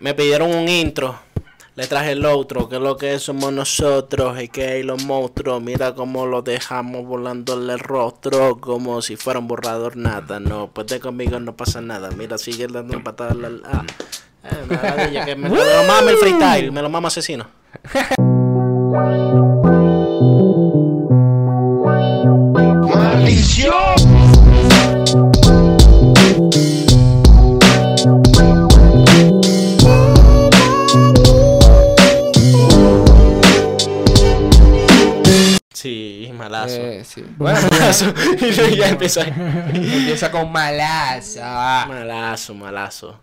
Me pidieron un intro. Le traje el otro, que es lo que somos nosotros y que hay los monstruos. Mira cómo lo dejamos volándole el rostro como si fuera un borrador nada. No, pues de conmigo no pasa nada. Mira, sigue dando patadas la... Ah. Eh, maravilla, que me, me lo mama el freestyle, me lo mama asesino. malazo. Eh, sí. Bueno, Malazo. Y ya empieza. Empieza con malaza. Malazo, malazo.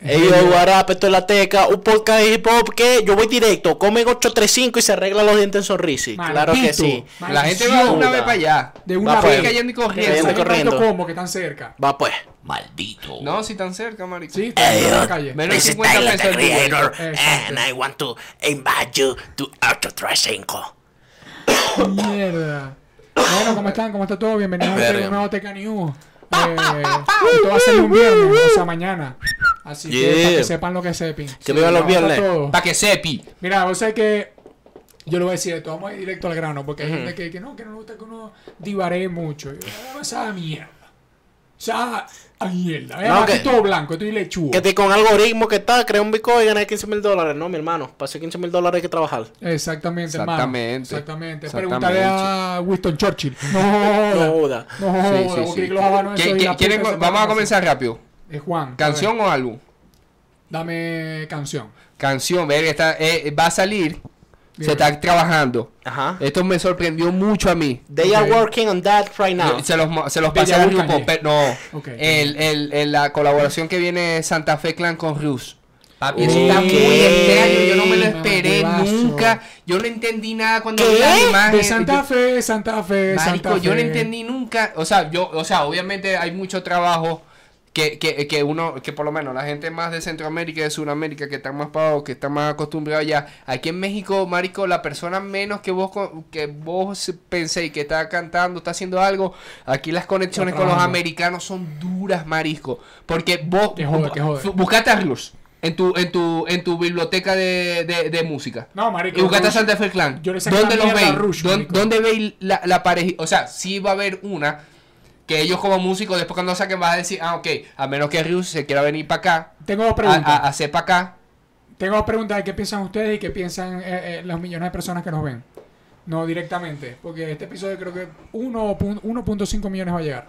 Ey, yo, what up, esto es La Teca, un podcast de hip hop que yo voy directo, comen 835 y se arregla los dientes en Sorrisi. Claro que Maldito. sí. La gente va una vez para allá. De Va una pues. vez. Cayendo y corriendo. Cayendo y ¿Sabes corriendo. como que están cerca? Va pues. Maldito. No, si tan cerca, marico. Sí, están en la calle. Menos This is 50 Tyler, pesos the el creator, and I want to invite you to 835. Mierda. Bueno, ¿cómo están? ¿Cómo está todo? Bienvenidos a Verga. este nuevo Teca News. Eh, esto va a ser un viernes, o sea, mañana. Así que para que sepan lo que sepan. Que vivan los ¿cómo está viernes. todo? Pa' que sepi. Mira, vos sabés que yo lo voy a decir esto, vamos a ir directo al grano, porque hay gente que, que no, que no le gusta que uno divaree mucho. Y yo, "Ah, esa mierda. O sea, a mierda. No, No, que- todo blanco, esto y lechuga. Que te, con algoritmo que está, crea un Bitcoin y ganas 15 mil dólares. No, mi hermano, para hacer 15 mil dólares hay que trabajar. Exactamente, hermano. Exactamente. Exactamente. Pregúntale a Winston Churchill. No, No joda. No, joda. Sí, sí, ¿Vos sí. crees que los habanos ¿Qui- esos y qui- la quieren- puta se vamos a comenzar rápido. Es Juan. ¿Canción o álbum? Dame canción. Canción, verga, está, eh, va a salir. Bien. Se está trabajando. Ajá. Esto me sorprendió mucho a mí. They are working on that right now. Se los, se los pasé al grupo, no. Ok. El, el, el- la colaboración que viene Santa Fe Clan con Rus. Papi, eso está muy extraño. Yo no me lo esperé nunca. Yo no entendí nada cuando ¿Qué? vi las imágenes. De Santa Fe, Santa Fe, Marico, Santa yo no Fe. entendí nunca, o sea, yo, o sea, obviamente hay mucho trabajo que, que, que uno, que por lo menos la gente más de Centroamérica y de Sudamérica que están más pagados, que están más acostumbrados ya, aquí en México, marico, la persona menos que vos que vos penséis que está cantando, está haciendo algo, aquí las conexiones con los americanos son duras, marisco, porque vos Que joda, que joda. fu- buscate a Rius en tu, en tu, en tu biblioteca de, de, de música. No, marico. Y buscate a Rush- Santa Fe Clan. Yo ¿Dónde los veis? Rush, ¿Dó- marico. ¿Dónde veis la, la pareja? O sea, sí va a haber una que ellos como músicos, después cuando saquen, vas a decir, ah, ok, a menos que Rius se quiera venir para acá, Tengo dos a, preguntas. a- a hacer para acá. Tengo dos preguntas de qué piensan ustedes y qué piensan eh, eh, los millones de personas que nos ven. No directamente, porque este episodio creo que 1.- 1.5 millones va a llegar.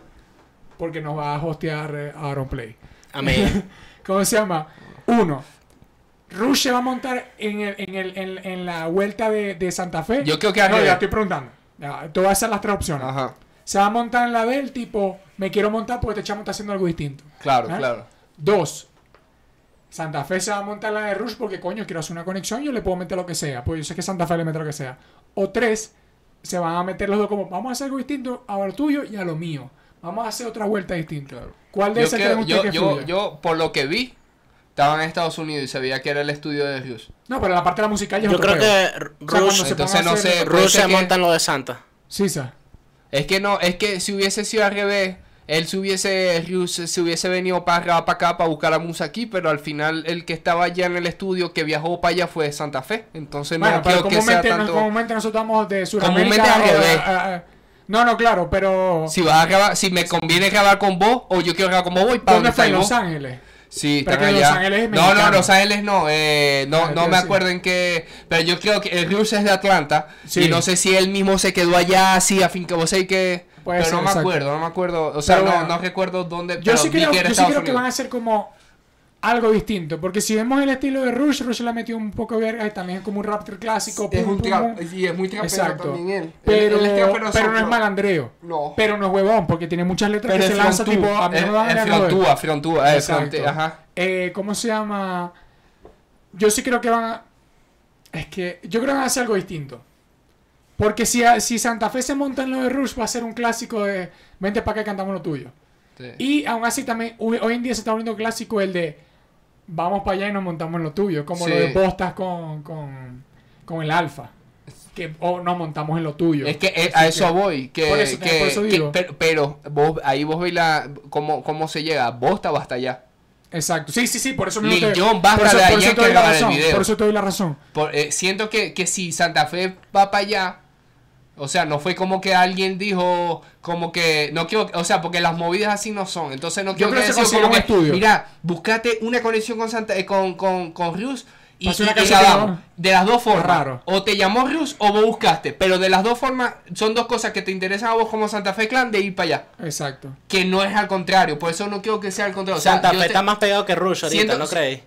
Porque nos va a hostear eh, Aaron Play. Amén. ¿Cómo se llama? Uno. Rush se va a montar en, el, en, el, en, en la vuelta de, de Santa Fe. Yo creo que No, al revés. ya estoy preguntando. Ya, te voy a hacer las tres opciones. Ajá, Se va a montar en la del tipo, me quiero montar porque este chamo está haciendo algo distinto. claro, ¿Ah? claro. Dos. Santa Fe se va a montar en la de Rush porque coño, quiero hacer una conexión, yo le puedo meter lo que sea. Pues yo sé que Santa Fe le mete lo que sea. O tres, se van a meter los dos como, vamos a hacer algo distinto a lo tuyo y a lo mío. Vamos a hacer otra vuelta distinta. ¿Cuál de esas creen ustedes yo, que yo, yo, por lo que vi, estaban en Estados Unidos y se veía que era el estudio de Rius. No, pero la parte de la musical ya es Yo otro creo que O sea, cuando Rush, se Entonces, no hacer- sé, Rush se que- monta en lo de Santa. Sí, sa. Es que no, es que si hubiese sido al revés, él se hubiese, se hubiese venido para acá, para acá, para buscar la música aquí, pero al final el que estaba allá en el estudio, que viajó para allá fue Santa Fe. Entonces Bueno, no creo que sea tanto... comúnmente nosotros vamos de Sudamérica. Comúnmente al revés. a- a- a- no, no, claro, pero... Si vas a grabar, si me conviene grabar con vos, o yo quiero grabar con vos, voy para ¿Dónde fue? En Los. Ángeles. Sí, Pero que Los allá. Ángeles es no, no. Los Ángeles no. Eh, no, Ah, no me acuerdo en qué. Pero yo creo que el Rius es de Atlanta. Sí. Y no sé si él mismo se quedó allá así, a fin que vos sé que. Puede pero ser, no me exacto. acuerdo, no me acuerdo. O sea, Pero no, no recuerdo dónde. Yo pero sí creo, que yo sí creo que van a hacer como algo distinto. Porque si vemos el estilo de Rush, Rush le ha metido un poco verga y también es como un Raptor clásico. Es pum, un pum, tra- pum. sí, es muy trapero Exacto. también él. Pero, Él- él es pero no es malandreo. No. Pero no es huevón, porque tiene muchas letras Pero que es se lanza tipo a mí no me van a Es frontúa, frontúa. eh, Exacto. fronte- Ajá. Eh, ¿Cómo se llama? Yo sí creo que van a... Es que yo creo que van a hacer algo distinto. Porque si, si Santa Fe se monta en lo de Rush, va a ser un clásico de... Vente para acá y cantamos lo tuyo. Sí. Y aún así también, hoy hoy en día se está volviendo clásico el de... Vamos para allá y nos montamos en lo tuyo. Como Sí. lo de Postas con, con, con el Alfa. Que o nos montamos en lo tuyo. Es que eh, a eso voy, que, Por eso- que- por eso que- digo. pero, pero vos, ahí vos veis la, cómo, cómo se llega, vos estabas hasta allá. Exacto. Sí, sí, sí, por eso Lil te- Jon, basta por eso- de por eso te doy la razón. Por eso te doy la razón. Por- eh, siento que, que si Santa Fe va para allá, o sea, no fue como que alguien dijo, como que, no quiero, o sea, porque las movidas así no son. Entonces no quiero creo que que se como un que, estudio. mira, buscate una conexión con Santa, eh, con, con, con Rius y, grabamos. no- De las dos formas. raro. O te llamó Rius o vos buscaste. Pero de las dos formas, son dos cosas que te interesan a vos como Santa Fe Clan de ir para allá. Exacto. Que no es al contrario. Por eso no quiero que sea al contrario. O sea, Santa yo Fe te- está más pegado que Rush ahorita, Siento- ¿no creéis?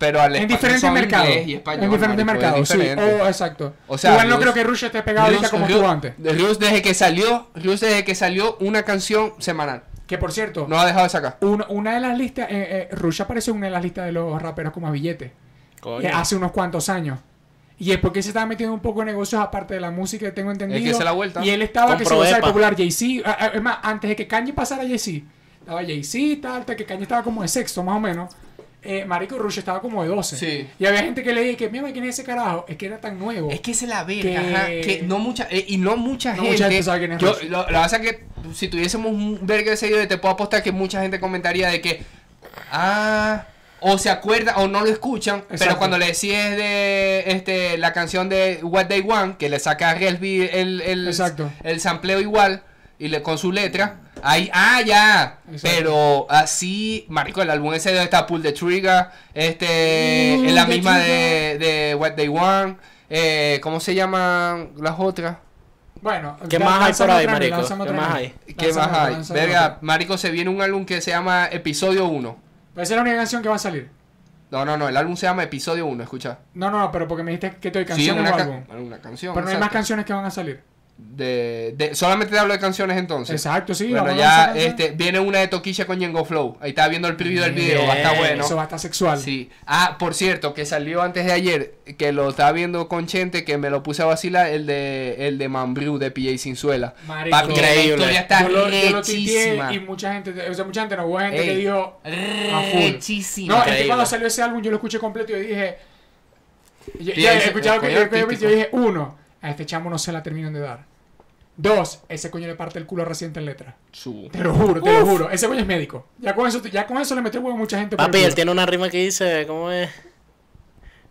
Pero al En diferentes son mercados. y español, En diferentes mercados, sí. diferente. Oh, exacto. O sea, Igual no creo que Rush esté pegado ahorita Rius- como Rius- estuvo antes. Rius desde que salió, Rius desde que salió una canción semanal. Que por cierto, No ha dejado de sacar. una, una de las listas, eh, eh, Rush apareció en una de las listas de los raperos como a billete. Coño. eh, hace unos cuantos años. Y es porque se estaba metiendo un poco en negocios aparte de la música que tengo entendido. Es que se la vuelta. Y él estaba que se iba a popular Jay-Z. Es más, antes de que Kanye pasara a Jay-Z, estaba Jay-Z, tal, tal, que Kanye estaba como de sexto más o menos. Eh, Marico Rush estaba como de 12. Sí. Y había gente que le dije que, mira, ¿quién es ese carajo? Es que era tan nuevo. Es que es la verga, Que- ajá, que no mucha, eh, y no mucha No gente. mucha gente sabe quién es yo, Rush. lo, lo que pasa es que si tuviésemos un verga de seguidores, te puedo apostar que mucha gente comentaría de que, ah, o se acuerda o no lo escuchan, pero cuando le decís de este la canción de What They Want, que le saca a Resby el, el, el sampleo igual y le con su letra, ahí, ah, ya, Exacto. pero así, marico, el álbum ese de está Pull the Trigger, este, Pull es la misma de, de What They Want, eh, ¿cómo se llaman las otras? Bueno, ¿Qué más hay por ahí, marico? ¿Qué más hay? ¿Qué más hay? Verga, marico, se viene un álbum que se llama Episodio 1. Pero esa es la única canción que va a salir. No, no, no, el álbum se llama Episodio 1, escucha. No, no, no, pero porque me dijiste que te doy Sí, una, o ca- álbum. una canción. Pero no hay más canciones que van a salir. De, de- solamente te hablo de canciones entonces. Exacto, sí. Bueno, ya este, viene una de Toquilla con Yengo Flow. Ahí estaba viendo el preview del video, va a estar Bien, bueno. Eso va a estar sexual. Sí. Ah, por cierto, que salió antes de ayer, que lo estaba viendo con Chente, que me lo puse a vacilar, el de el de Mambrú de PJ Sinzuela. Marico. Papi, la Increíble. historia está yo lo, yo lo tuiteé rechísima. y mucha gente, o sea, mucha gente no, hubo gente que Ey, dijo a full. Rechísima. No, es que Increíble. cuando salió ese álbum yo lo escuché completo y dije. Yo, ya ese- escuchaba el que yo, yo- yo dije, uno, a este chamo no se la terminan de dar. Dos, ese coño le parte el culo reciente en letra. Su- Te lo juro, te lo juro. Ese coño es médico. Ya con eso, ya con eso le metió huevo a mucha gente. por el Papi, él tiene una rima que dice, ¿cómo es?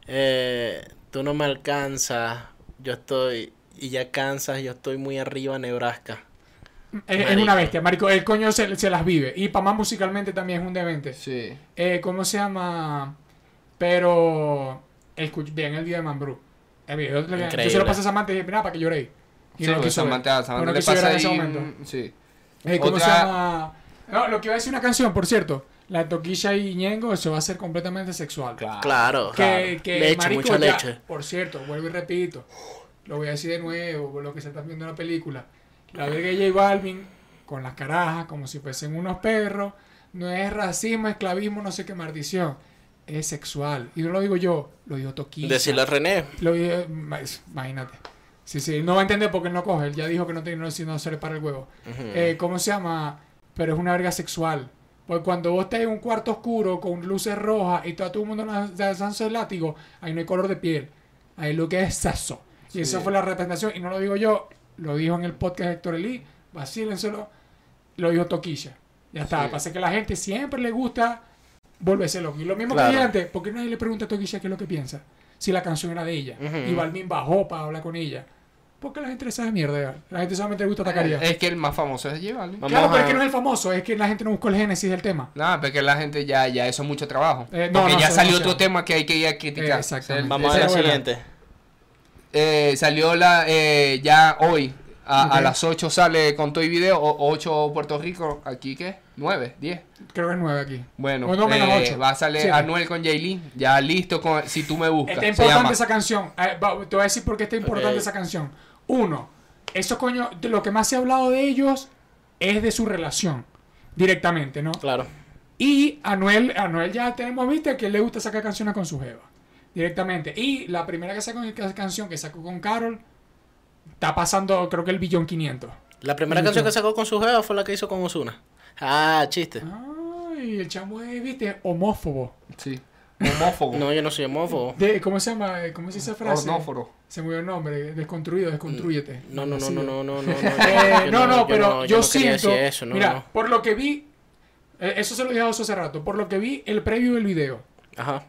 Eh, tú no me alcanzas, yo estoy, y ya cansas, yo estoy muy arriba, Nebraska. Es, una bestia, marico. El coño se, se las vive. Y para más musicalmente también es un demente. Sí. Eh, ¿Cómo se llama? Pero. Escuch, bien el video de Mambrú. El video, yo se lo pasé a Samantha y dije, mira, para que lloré. Y Sí, no porque quiso ver. Samantha, Samantha No, le quiso ver pasa en ese momento. Sí. Eh, ¿Cómo Otra- se llama? No, lo que iba a decir una canción, por cierto. La de Toquilla y Ñengo, eso va a ser completamente sexual. Claro, Que, que leche, marico, mucha ya- leche. Por cierto, vuelvo y repito. Lo voy a decir de nuevo, por lo que se está viendo en la película. La verga de J Balvin, con las carajas, como si fuesen unos perros, no es racismo, esclavismo, no sé qué maldición. Es sexual. Y no lo digo yo, lo digo Toquilla. Decirle a René. Lo digo, ma- imagínate. Sí, sí, no va a entender porque no coge. Él ya dijo que no, tiene, si no se le para el huevo. Eh, ¿Cómo se llama? Pero es una verga sexual. Porque cuando vos estás en un cuarto oscuro con luces rojas y todo, todo el mundo lanzándose el látigo, ahí no hay color de piel. Ahí lo que es sexo. Y esa fue la representación. Y no lo digo yo, lo dijo en el podcast Héctor Elí. Vacílenselo. Lo dijo Toquilla. Ya está. Pasa que a la gente siempre le gusta volverse loco. Y lo mismo que Claro. dije antes, ¿por qué nadie le pregunta a Toquilla qué es lo que piensa? Si la canción era de ella. Y Balvin bajó para hablar con ella. Porque la gente le sabe mierda. ya. La gente solamente le gusta atacar ya. Es que el más famoso es J Balvin. Vamos Claro, pero a- es que no es el famoso, es que la gente no buscó el génesis del tema. Nada, porque la gente ya, ya eso es mucho trabajo. Eh, no, porque no, ya eso salió otro tema que hay que ir a criticar. Eh, exactamente. Vamos a Esa ver la buena. siguiente. Eh, salió la ya ya hoy. A, a Ok. las 8 sale con todo y video. O, 8 Puerto Rico. ¿Aquí qué? 9, 10. Creo que es nueve aquí. Bueno, O no, menos eh, ocho. va a salir Siete. Anuel con Jaylin. Ya listo con Si tú me buscas. Está se importante llama. esa canción. Eh, va- te voy a decir por qué está importante Ok. esa canción. Uno, eso coño, de lo que más se ha hablado de ellos es de su relación. Directamente, ¿no? Claro. Y Anuel, Anuel ya tenemos visto que le gusta sacar canciones con su jeva. Directamente. Y la primera que sacó que- canción que sacó con Carol está pasando, creo que el billón 500. La primera canción que sacó con su jeva fue la que hizo con Osuna. Ah, chiste. Ay, el chamo es, viste, homófobo. Sí. Homófobo. No, yo no soy homófobo. De, ¿Cómo se llama? ¿Cómo se dice esa frase? Onóforo. Se me olvidó el nombre. Desconstruido, desconstrúyete. No, no, no, Así. no, no, no, no. Eh, no, no, pero yo, siento. eso, no, mira, no. por lo que vi, Eh, Eso se lo dije a Oso hace rato. Por lo que vi el preview del video Ajá.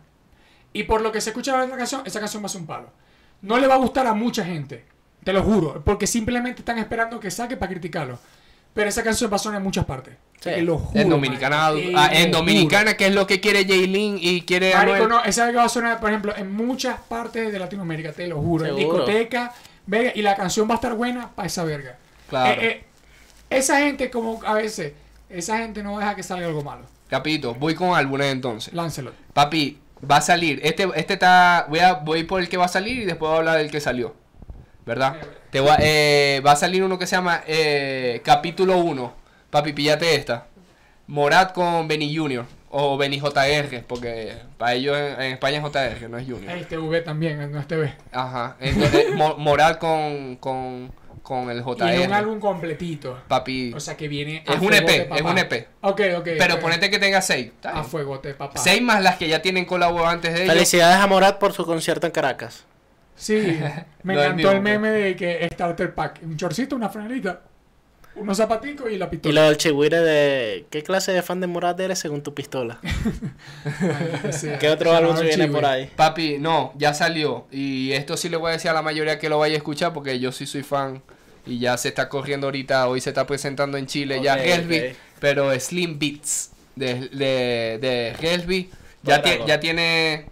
y por lo que se escucha en la canción, esa canción va a ser un palo. No le va a gustar a mucha gente, te lo juro, porque simplemente están esperando que saque para criticarlo. Pero esa canción va a sonar en muchas partes. Sí. Lo juro. En Dominicana, ah, en Dominicana, que es lo que quiere Jaylin y quiere Marico, no, esa va a sonar, por ejemplo, en muchas partes de Latinoamérica, te lo juro. En discoteca, verga, y la canción va a estar buena para esa verga. Claro. Eh, eh, esa gente, como a veces, esa gente no deja que salga algo malo. Capito, voy con álbumes entonces. Lancelot. Papi, va a salir. Este, este está. Voy a voy por el que va a salir y después voy a hablar del que salió. ¿Verdad? Te voy a- eh, va a salir uno que se llama eh, Capítulo 1. Papi, píllate esta. Morat con Benny Junior. O Benny JR. Porque para ellos en, en España es JR, no es Junior. Este V también, no este V. Ajá. Entonces, Mo- Morat con, con, con el Y es un JR. álbum completito. Papi. O sea que viene a Es un EP, es papá. un EP. Ok, ok. Pero ok. ponete que tenga 6. A fuego, papá. 6 más las que ya tienen colabo antes de ellos. Felicidades a Morat por su concierto en Caracas. Sí, me encantó el meme de que Starter Pack. Un chorcito, una franelita, unos zapaticos y la Y pistola. lo del chihuire de... ¿Qué clase de fan de Morat eres según tu pistola? ¿Qué otro álbum se viene por ahí? Papi, no, ya salió. Y esto sí le voy a decir a la mayoría que lo vaya a escuchar porque yo sí soy fan. Y ya se está corriendo ahorita, hoy se está presentando en Chile ya ok. pero Slim Beats de, de, de Hellby ya, ya tiene...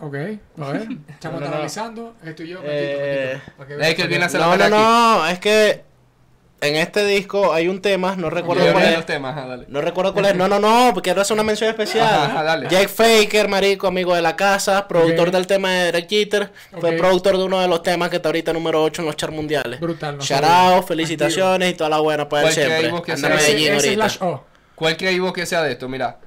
Ok, a ver. No, no. analizando. Esto y yo. Eh, es que viene a hacer No, no, no, es que en este disco hay un tema, no recuerdo cuál es. los temas, ajá, dale. No recuerdo cuál es. No, no, no, porque quiero hacer una mención especial. Ajá, ajá, dale. Jake Faker, marico, amigo de la casa, productor del tema de Derek Jeter, fue productor de uno de los temas que está ahorita número 8 en los charts mundiales. Brutal, no Shout felicitaciones y toda la buena para él ¿Cuál siempre. Anda Medellín ahorita. slash O. ¿Cuál creéis vos que sea de esto? Mira.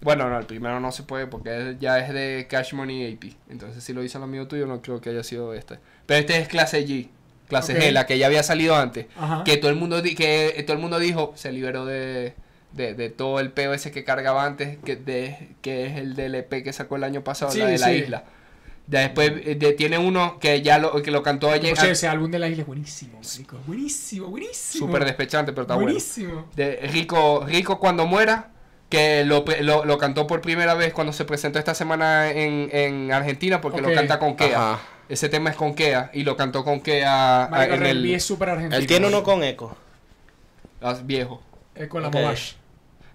Bueno, no, el primero no se puede porque ya es de Cash Money AP. Entonces, si lo hizo el amigo tuyo, no creo que haya sido este. Pero este es clase G. Clase. G, la que ya había salido antes. Ajá. Que todo el mundo di- que eh, todo el mundo dijo, se liberó de, de, de todo el peo ese que cargaba antes, que, de, que es el del EP que sacó el año pasado, Sí, la de la isla. Ya Después eh, de- tiene uno que ya lo, que lo cantó ayer. O sea, ese álbum de la isla es buenísimo, marico. Buenísimo, buenísimo. Súper despechante, pero está bueno. Buenísimo. de Rico, Rico cuando muera, que lo, pre- lo, lo cantó por primera vez cuando se presentó esta semana en, en Argentina, porque lo canta con Kea. Ajá. Ese tema es con Kea y lo cantó con Kea ah, Marico, en el es súper argentino. Él tiene uno con eco. ah, viejo. Con la Ok. Mobash.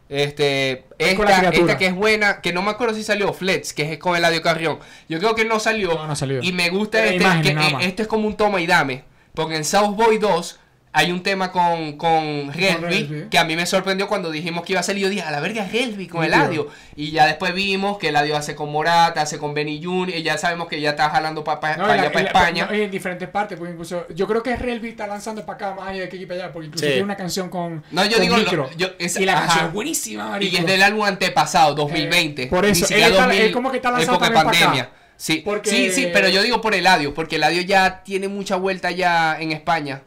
Este, esta, esta que es buena, que no me acuerdo si salió Flex, que es con Eladio Carrión. Yo creo que no salió. No, no salió. Y me gusta Era este, que eh, este es como un toma y dame. Porque en South Boy 2 hay un tema con, con Resby. que a mí me sorprendió cuando dijimos que iba a salir. Yo dije, a la verga es Resby con Nítido. Eladio. Y ya después vimos que Eladio hace con Morata, hace con Benny Junior. Y ya sabemos que ya está jalando para No, y la- allá para la- España. no, en diferentes partes, porque incluso yo creo que Relby está lanzando para acá más allá de que aquí para allá, porque incluso Sí. tiene una canción con No, yo con digo, lo- micro. yo- es- y la ajá. canción es buenísima, marico. y es del álbum antepasado, 2020. Eh, por eso, él está- 2000, él como que está lanzado época de también pa' acá. pandemia. Sí, Porque- sí, sí, pero yo digo por Eladio, porque Eladio ya tiene mucha vuelta ya en España.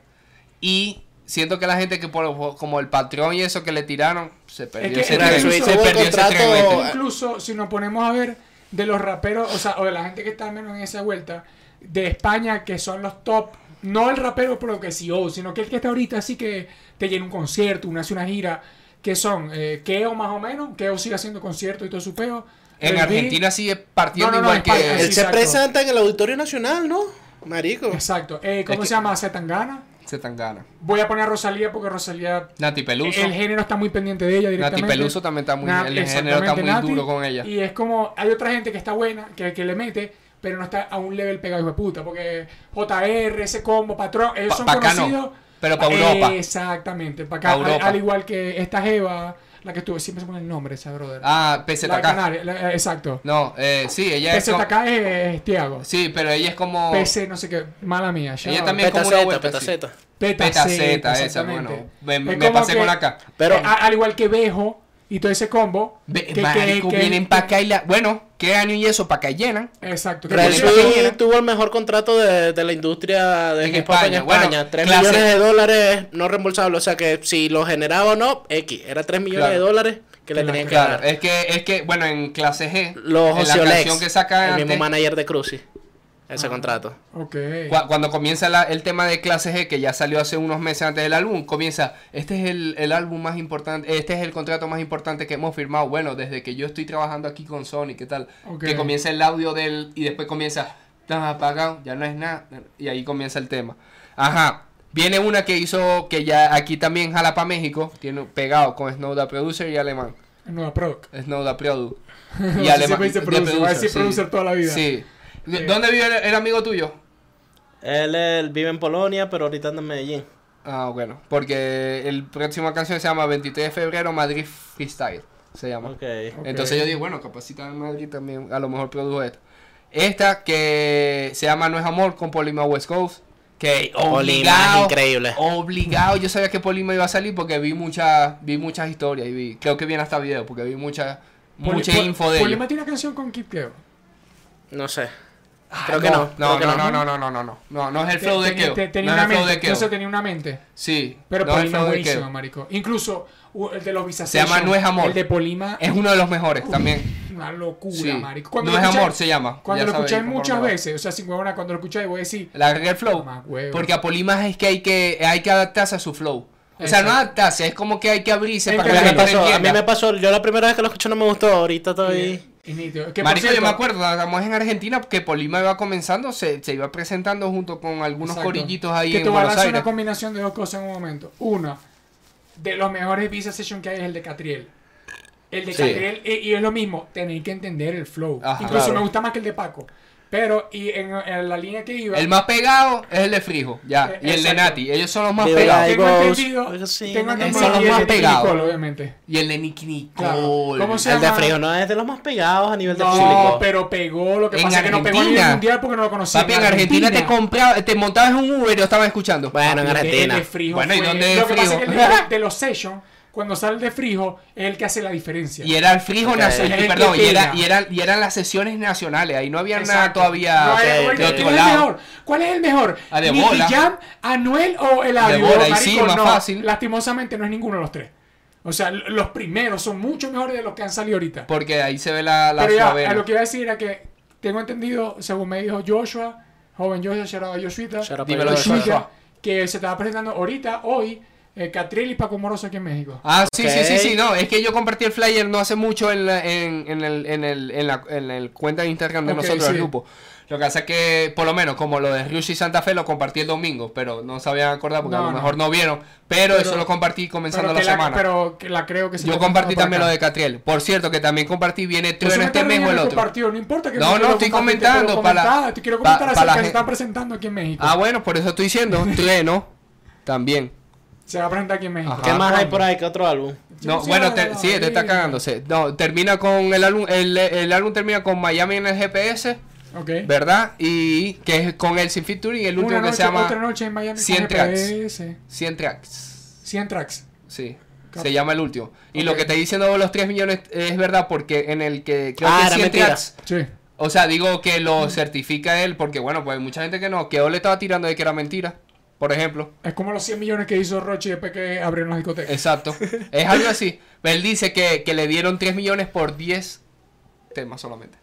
Y siento que la gente que por, como el patrón y eso que le tiraron, se perdió que- ese es que tren. incluso Se hubo perdió ese contrato- tren, ¿viste? Incluso si nos ponemos a ver de los raperos, o sea, o de la gente que está al menos en esa vuelta, de España, que son los top, no el rapero pero que sí, o, sino que el que está ahorita así que te llena un concierto, una hace una gira, que son eh, Keo más o menos, Keo sigue haciendo conciertos y todo su peo. En Argentina sigue partiendo No, no, no, igual en que... España, Él sí, se exacto. presenta en el Auditorio Nacional, ¿no? Marico. Exacto. Eh, ¿Cómo Es se que- llama? Zetangana. Se tan gana. Voy a poner a Rosalía porque Rosalía Nati Peluso. el género está muy pendiente de ella directamente. Nati Peluso también está muy... Na- el género está muy Nati. duro con ella. Y es como, hay otra gente que está buena, que, que le mete, pero no está a un level pegado de puta. Porque JR, ese combo, patrón, ellos Pa- son no, conocidos. pero pa' Eh, Europa. Exactamente, para acá. Pa' Al, Europa. al igual que esta Jeva, la que estuvo, siempre se pone el nombre esa brother. Ah, la PZK. La- eh, exacto. No, eh, sí, ella es... como- PZK es, es Tiago. Sí, pero ella es como... PC, no sé qué, mala mía. Ella out. también- como una Petaceta, vuelta. Peta, Peta Z, Z, esa, bueno. Me, Es me pasé que- con acá. Pero Eh, al igual que Bejo y todo ese combo. Que- que- marico, que- vienen que- para acá y la... Bueno, ¿qué año y eso? Para acá llenan. Exacto. que Real España. tuvo el mejor contrato de, de la industria de En hip hop en España, España. bueno, 3 clase- millones de dólares no reembolsables. O sea que si lo generaba o no, X. Era 3 millones Claro. de dólares que le Claro, tenían que Claro, dar. es que, es que, bueno, en clase G, Los en la canción que saca el antes, mismo manager de Cruci. Ese contrato. Ok. Cu- Cuando comienza la- el tema de clase G, que ya salió hace unos meses antes del álbum, comienza, este es el, el álbum más importante, este es el contrato más importante que hemos firmado, bueno, desde que yo estoy trabajando aquí con Sony, ¿qué tal? Que comienza el audio del, y después comienza, estás apagado, ya no es nada, y ahí comienza el tema. Ajá, viene una que hizo, que ya aquí también jala para México, tiene pegado con Snow the Producer y Alemán, Nueva Product. Snow the Produ. Y Alemán. siempre dice the producer, va a decir sí. producer toda la vida. Sí. ¿Dónde vive el, el amigo tuyo? Él, él vive en Polonia, pero ahorita anda en Medellín. Ah, bueno, porque el próxima canción se llama 23 de febrero Madrid Freestyle, se llama. Ok. Ok. Entonces yo digo, bueno, capacita en Madrid también, a lo mejor produjo esto. Esta que se llama No es Amor con Polima West Coast, que Polima obligado, es increíble. obligado, yo sabía que Polima iba a salir porque vi muchas vi muchas historias y vi, creo que viene hasta video porque vi mucha Poli- mucha info de Polima ellos. tiene una canción con Kid Keo. No sé. Ah, creo que no. No, no, no, no, no, no, no, no. No es el flow de Keo. Tenía una mente. Eso tenía una mente. Sí. Pero Polima es buenísimo, marico. Incluso el de los Visa Se llama No es amor. El de Polima. Es uno de los mejores también. Una locura, marico. no es amor, se llama. Cuando lo escucháis muchas veces, o sea, sin huevona, cuando lo escucháis, voy a decir. La el flow. Porque a Polima es que hay que, hay que adaptarse a su flow. O sea, no adaptarse, es como que hay que abrirse para que la gente A mí me pasó, yo la primera vez que lo escuché no me gustó, ahorita estoy... Que Marico, yo me acuerdo, estamos en Argentina, que Polima iba comenzando, se, se iba presentando junto con algunos exacto, corillitos ahí que en te voy a Buenos Aires. una combinación de dos cosas en un momento. Una, de los mejores Visa Session que hay es el de Catriel. El de Sí. Catriel, y, y es lo mismo, tenéis que entender el flow. Ajá. Incluso Claro. me gusta más que el de Paco. Pero, y en, en la línea que iba... El más pegado es el de Frijo, ya, Eh, y el de. Nati, ellos son los más pegados. tengo entendido, sí, tengo no, entendido son los y el más de pegados. Nicole, obviamente. Y el de Nicky Claro. Nicole. ¿Cómo se El de? Frío no es de los más pegados a nivel de No, público. pero pegó, lo que En pasa es que no pegó a nivel Argentina. mundial porque no lo conocía. Papi, en Argentina te compraba, te montabas en un Uber y lo estaban escuchando. Bueno, en Argentina. el de Frijo Bueno, ¿y dónde es Lo que pasa es que el de, Frijo? de los Sessions, cuando sale de Frijo, es el que hace la diferencia. Y era el frijo Ok. nacional, perdón, y, era, y, eran, y eran las sesiones nacionales, ahí no había nada todavía No, de otro ¿quién es el lado. mejor? ¿Cuál es el mejor? Ah, de ¿Nicky bola. Jam, Anuel o el Marico, sí, más no. fácil. Lastimosamente no es ninguno de los tres. O sea, los primeros son mucho mejores de los que han salido ahorita. Porque ahí se ve la, la Pero ya, a lo que iba a decir era que tengo entendido, según me dijo Joshua, joven Joshua, a Joshua. Joshua. que se estaba presentando ahorita, hoy, eh, Catriel y Paco Moroso aquí en México. Ah, sí, sí, sí, sí, no, es que yo compartí el flyer no hace mucho en, la- en, en el, en, el, en, la, en el cuenta de Instagram de Ok, nosotros, sí. del grupo. Lo que pasa es que, por lo menos, como lo de Ryushi Santa Fe, lo compartí el domingo, pero no se habían acordado porque a lo no. mejor no vieron. Pero, Pero- eso lo compartí comenzando la semana. pero que la creo que se yo compartí también lo acá. de Catriel. Por cierto, que también compartí, viene Eso Trueno me este mes o el otro. compartido, No importa que No, no, lo estoy comentando para- Te quiero pa- comentar para acerca la que se está presentando aquí en México. Ah, bueno, por eso estoy diciendo, Trueno también. Se va a presentar aquí en México. Ajá. ¿Qué más hay por ahí? ¿Qué otro álbum? No, Sí, bueno, sí, te- sí, te está cagándose. No, termina con el álbum, el, el álbum termina con Miami en el GPS, Ok. ¿verdad? Y que es con el Sin Featuring, el último Una que se noche, llama otra noche en Miami 100 con tracks. GPS. 100 Tracks. 100 tracks. Sí, Cap- se llama el último. Y lo que te diciendo de los 3 millones es verdad porque en el que creo Ah, que era 100 mentira. Tracks, Sí. o sea, digo que lo certifica él porque bueno, pues hay mucha gente que no, que o le estaba tirando de que era mentira, por ejemplo. Es como los 100 millones que hizo Rochi después que abrieron las discotecas. Exacto. Es algo así. Él dice que, que le dieron 3 millones por 10 temas solamente.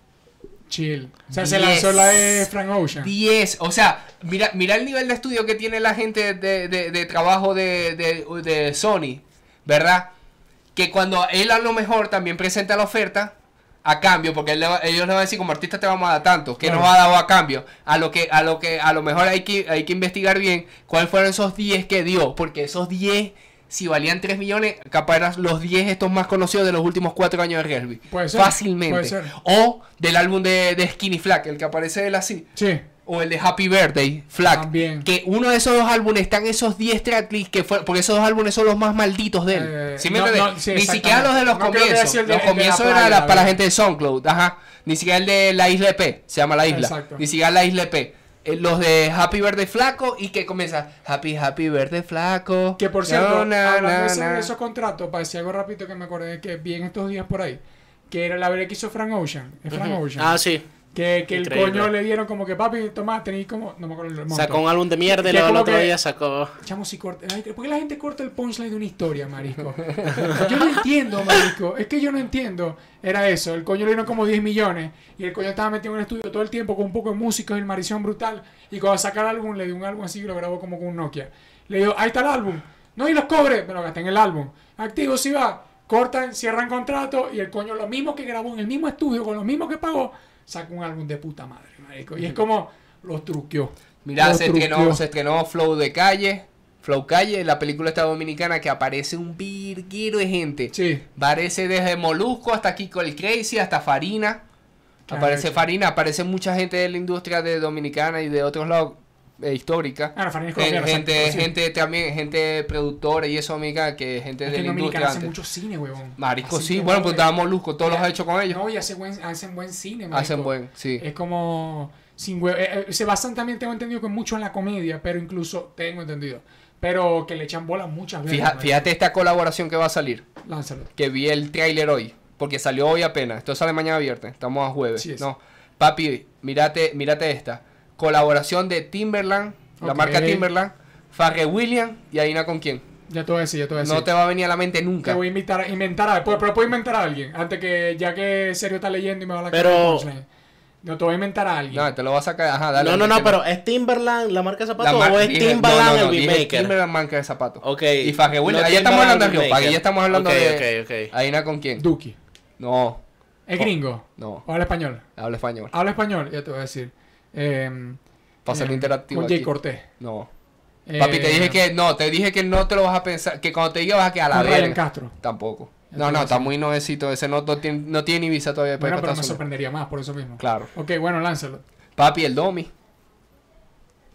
Chill. O sea, se lanzó la de Frank Ocean. 10. O sea, mira, mira el nivel de estudio que tiene la gente de, de- de trabajo de, de- de Sony, ¿verdad? Que cuando él a lo mejor también presenta la oferta a cambio, porque él le va- ellos le van a decir como artista te vamos a dar tanto, ¿qué Claro. nos ha dado a cambio? A lo que a lo que a lo mejor hay que hay que investigar bien cuáles fueron esos 10 que dio, porque esos 10 si valían 3 millones, capaz eran los 10 estos más conocidos de los últimos 4 años de Resby. Puede ser, Fácilmente. puede ser. O del álbum de, de Skinny Flack, el que aparece él así Sí. O el de Happy Birthday, Flack. También. Que uno de esos dos álbumes están esos 10 tracklists que fue, porque esos dos álbumes son los más malditos de él. Eh, ¿Sí me no, entiendes? no, sí, Ni siquiera los de los. No comienzos. de- los comienzos playa, era la- la para la gente de SoundCloud, ajá. Ni siquiera el de la Isla EP, se llama la isla. Exacto. Ni siquiera la Isla EP. Eh, los de Happy Birthday Flaco y que comienza Happy Happy Birthday Flaco. Que por cierto, Na, na, hablando na, de ese- na. de esos contratos, para decir algo rápido que me acordé que vi en estos días por ahí, que era la verdad que hizo Frank Ocean. Es Frank Ocean. Ah, sí. Que, que el coño le dieron como que, papi, toma, tenéis como... No me acuerdo el monto. Sacó un álbum de mierda y luego el otro que- día sacó. Chamo, si corta. ay, ¿Por qué la gente corta el punchline de una historia, marisco? Yo no entiendo, marisco. Es que yo no entiendo. Era eso. El coño le dieron como 10 millones. Y el coño estaba metido en un estudio todo el tiempo con un poco de músicos y el marición brutal. Y cuando saca el álbum, le dio un álbum así y lo grabó como con un Nokia. Le dijo, ahí está el álbum. No, y los cobre. Me lo gasté en el álbum. Activo, si va. Cortan, cierran contrato. Y el coño, lo mismo que grabó en el mismo estudio, con lo mismo que pagó, saca un álbum de puta madre, marico. Y es como, los truqueó. Mira, Los se estrenó, se estrenó Flow de Calle. Flow Calle, la película esta dominicana que aparece un virguero de gente. Sí. Aparece desde Molusco hasta Kiko el Crazy, hasta Farina. Aparece. Farina, aparece mucha gente de la industria de dominicana y de otros lados eh, histórica. Ah, colombiana, gente, exacto, sí. gente también, gente productora y eso, amiga, que gente Es de que la industria. Hace mucho cine, huevón. Marisco, Así sí, bueno, pues estaba Molusco, todos los ha hecho con ellos. No, y hace buen, hacen buen cine. Hacen buen, sí. Es como... Sin hue- eh, eh, se basan también, tengo entendido, que mucho en la comedia, pero incluso, tengo entendido, pero que le echan bola muchas veces. Fija- fíjate esta colaboración que va a salir. Lánzalo. que vi el tráiler hoy, porque salió hoy apenas. Esto sale mañana viernes, estamos a jueves. Sí es. no, papi, mírate, mírate esta. Colaboración de Timberland, la Ok. marca Timberland, Farrell Williams y Aina con quién. Ya te voy a decir, ya te voy a decir. No te va a venir a la mente Te nunca. voy a invitar, inventar a pero, pero puedo inventar a alguien, antes que, ya que Sergio está leyendo y me va a la Pero- cara. No, te voy a inventar a alguien. No, te lo vas a sacar. Ajá, dale. no, no, no, pero ¿es Timberland la marca de zapatos mar- o es Timberland no, no, no, el beatmaker? Timberland marca de zapatos. Ok. Y Farrell Williams. No allá estamos hablando de Río, allá estamos hablando Ok, de. ok, ok. Aina con quién. Duki. No, ¿Es Oh. gringo? no, ¿O habla español? habla español. Habla español, ya te voy a decir. Eh, Para ser eh, interactivo Con Jay aquí. Cortés. No. Papi, te Eh, dije que no, te dije que no te lo vas a pensar, que cuando te diga vas a quedar a la verga. Castro. Tampoco. No, no, está muy nuevecito. Ese no, no tiene, no tiene ni visa todavía ir Bueno, pero me sorprendería más por eso mismo. Claro. Ok, bueno, lánzalo. Papi, el Domi.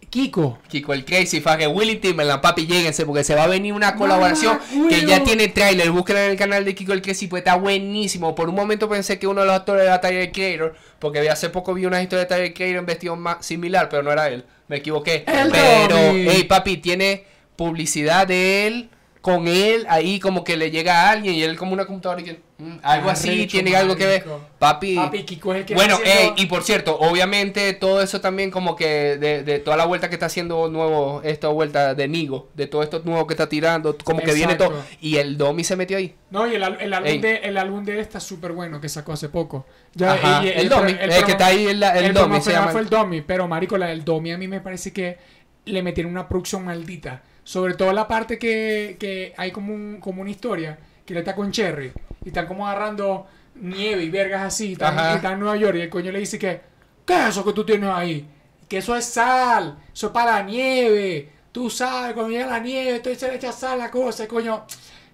Kiko. Kiko el Crazy, Fage, Willy Timberland, papi, lléguense porque se va a venir una colaboración Mamá, que ya tiene trailer. Búsquenla en el canal de Kiko el Crazy, pues está buenísimo. Por un momento pensé que uno de los actores era Tyler Creator, porque hace poco vi una historia de Tyler Creator en vestido más similar, pero no era él. Me equivoqué. El pero, hey, papi, tiene publicidad de él con él ahí como que le llega a alguien y él como una computadora y que mm, algo así Arrecho, tiene algo que ver. Papi, Papi, Kiko es el que bueno, ey, y por cierto, obviamente todo eso también como que de, de toda la vuelta que está haciendo nuevo, esta vuelta de Nigo, de todo esto nuevo que está tirando, como que viene todo. Y el Domi se metió ahí. No, y el, el álbum Ey. de el álbum de él está súper bueno que sacó hace poco. Ya, y- y- el Domi, pro- el que promo- está ahí, el- el Domi se llama. fue el Domi, pero marico, la del Domi a mí me parece que le metieron una producción maldita. Sobre todo la parte que, que hay como, un, como una historia que le está con Cherry y están como agarrando nieve y vergas así. y Están, Ajá. y están en Nueva York y el coño le dice que, ¿qué es eso que tú tienes ahí? Que eso es sal, eso es para la nieve. Tú sabes, cuando llega la nieve, tú se le echa sal a la cosa, y coño.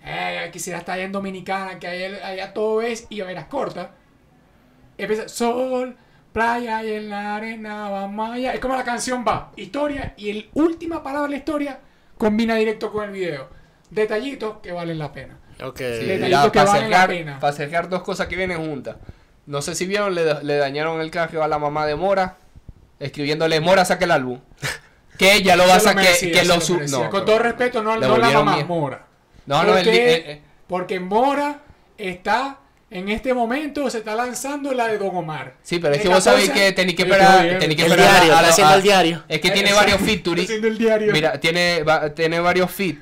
Eh, quisiera estar allá en Dominicana, que allá, allá todo es y a veras corta. Empieza sol, playa y en la arena va Maya. Es como la canción va, historia y el última palabra de la historia combina directo con el video. Detallitos que valen la pena. Ok. Sí, que para, valen la pena. para cerrar dos cosas que vienen juntas. No sé si vieron, le, le dañaron el carro a la mamá de Mora, escribiéndole Mora saque el álbum. Que ella lo va a sacar, que se lo lo su- merecía. no, Con todo respeto, no, no la mamá, Mora. No, no, el, eh, eh, Porque Mora está en este momento, se está lanzando la de Don Omar. Sí, pero es que vos sabéis 14 que tenéis que esperar, tenéis que El esperar diario, a la- haciendo a- el diario. Es que tiene Exacto, varios features. haciendo el diario. Mira, tiene, va- tiene varios feat,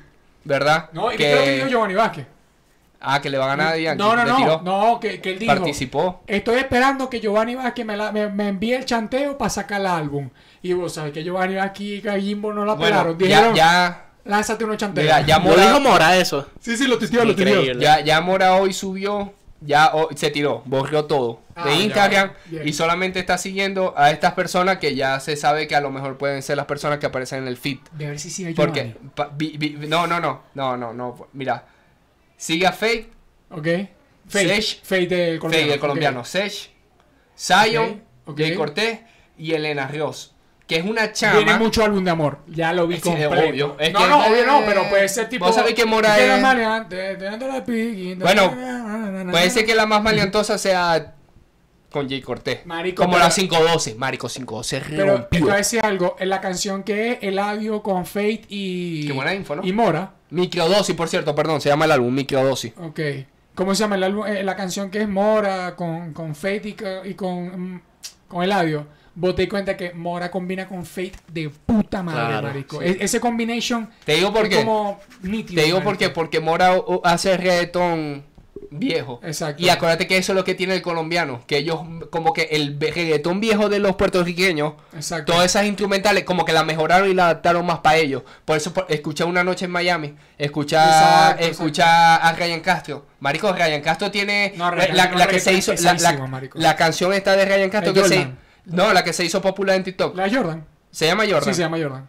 ¿verdad? No, ¿y qué creo que dijo Giovanni Vázquez? Ah, que le va a ganar a Yankee. No, no, no, tiró. no, que, que él dijo. Participó. Estoy esperando que Giovanni Vázquez me, la- me, me envíe el chanteo para sacar el álbum. Y vos sabés que Giovanni Vázquez y Gallimbo no la Bueno, pelaron. ya, Dijeron, ya, lánzate unos chanteos. mira, ya Lo Mora, dijo Mora eso. Sí, sí, lo tuiteó, lo tuiteó. Ya, ya Mora hoy subió, ya ho- se tiró, borró todo Ah, de Instagram y solamente está siguiendo a estas personas que ya se sabe que a lo mejor pueden ser las personas que aparecen en el feed. De ver si sigue. Porque, pa- vi- vi- no, no, no, no, no, no, mira, sigue a Fake, Ok. Fate. Sech. Fate colombiano. Fake, el colombiano, Sech, Zion, Ok, ok. Jay Cortés y Elena Ríos, que es una chama. Viene mucho álbum de amor. Ya lo vi Sí, completo. obvio. Es no, que- no, obvio no, pero puede ser tipo. Vos sabés que Mora es- te Bueno, Puede ser que la más maleantosa sea con Jay Cortés. Marico, Como pero- la 512. Marico 512 Pero te rompió. voy a decir algo. En la canción que es Eladio con Fate y. Qué buena info, ¿no? Y Mora. Microdosis, por cierto, perdón, se llama el álbum Microdosis. Ok. ¿Cómo se llama el álbum? Eh, la canción que es Mora con, con Fate y, y con. mm, con Eladio, vos te das cuenta que Mora combina con Fate de puta madre, Claro, marico. sí. E- ese combination Te digo por es como nítido. Te digo marico. por qué. Porque Mora hace reggaetón viejo. Exacto. Y acuérdate que eso es lo que tiene el colombiano. Que ellos, como que el reggaetón viejo de los puertorriqueños, Exacto. todas esas instrumentales, como que la mejoraron y la adaptaron más para ellos. Por eso, por- una noche en Miami, escucha, Exacto, escucha a Ryan Castro. Marico, Ryan Castro tiene No, la, Ryan- la- no, la que se hizo, la, canción esta de Ryan Castro que se. No, la que se hizo popular en TikTok. La de Jordan. Se llama Jordan. Sí, se llama Jordan.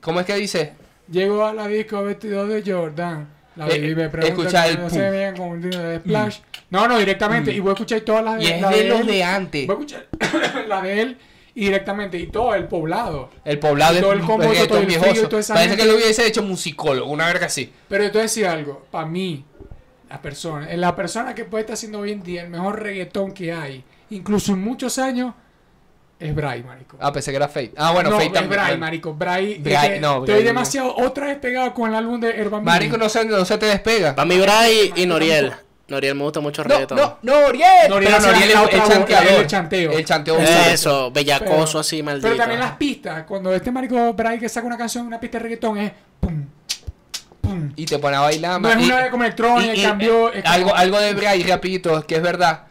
¿Cómo es que dice? Llego a la disco vestido de Jordan. La Eh, baby me pregunta escucha que el no se vean con un de splash. No, no, directamente. Y voy a escuchar todas las Y es la de los él. de antes. Voy a escuchar la de él y directamente. Y todo el poblado. El poblado Todo es el combo, reggaetón todo el frío y viejoso. toda esa Parece gente. que lo hubiese hecho musicólogo, una verga así. Pero yo te voy a decir algo. Para mí, la persona, la persona que puede estar haciendo hoy en día el mejor reggaetón que hay, incluso en muchos años, es Bray, marico. Ah, pensé que era Fate. Ah, bueno, no, Fate es también. Bray, bueno. marico. Bray, Bray, es que no, estoy Bray no. demasiado otra vez pegado con el álbum de Herban Marico, no se, no se te despega. Para mí, Bray y Noriel. Noriel me gusta mucho el No, reggaetón. no, no, Noriel. Noriel Pero Noriel es otra el chanteador. el chanteo. El chanteo. Eh. Eso, bellacoso Pero- así, maldito. Pero también las pistas, cuando este marico Bray que saca una canción, una pista de reggaetón, es pum, pum. Y te pone a bailar. No es una como electrónica, y- y- cambió. eh, es como- algo, algo de Bray, rapidito, que es verdad.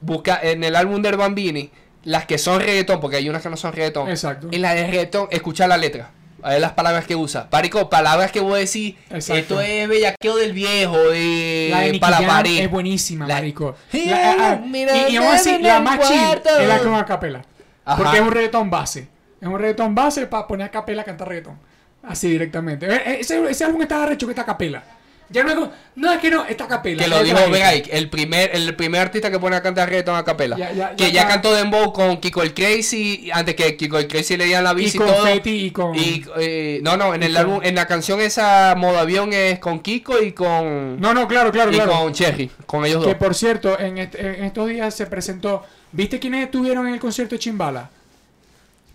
Busca en el álbum del Bambini, las que son reggaetón, porque hay unas que no son reggaetón. Exacto. En la de reggaetón, escucha la letra. A ver las palabras que usa. Parico, palabras que vos decís. Exacto. Esto es bellaqueo del viejo. De, La de para la Jam pared. es buenísima, La- marico. La- ah, ah, mira, y, y aún así, en la más chill cuarto. es la con acapela. Ajá. Porque es un reggaetón base. Es un reggaetón base para poner a capela a cantar reggaetón. Así directamente. Eh, eh, Ese, ese álbum está arrecho que está a capela. Ya no es como- no es que no, está a capela. Que lo dijo. Bray, el primer, el primer artista que pone a cantar reggaeton a capela. Ya- ya- que ya ya cantó Dembow con Kiko el Crazy, antes que Kiko el Crazy le dieran la Y bici y, con todo. Fetty y con. Y, eh, no, no, en y el álbum, en la canción esa modo avión es con Kiko y con No, no, claro, claro, y claro. con Cherry, con ellos Que dos. por cierto, en, est- en estos días se presentó. ¿Viste quiénes estuvieron en el concierto de Chimbala?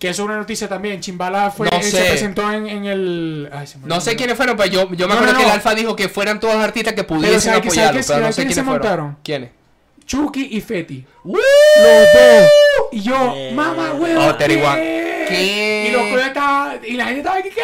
Que eso es una noticia también. Chimbala fue, No se sé. presentó en, en el. ay, se No sé quiénes fueron, pero yo, yo me No, acuerdo no, que el. Alfa dijo que fueran todos artistas que pudiesen ¿sabe qué- sabe apoyarlo, qué- pero no sabe sé quiénes quiénes se fueron. montaron? ¿Quiénes? Chucky y Fetty. ¡Woo! Los dos. Y yo, Eh, mamá, huevo. Oh. Y los estaban. Y la gente estaba aquí, ¿qué?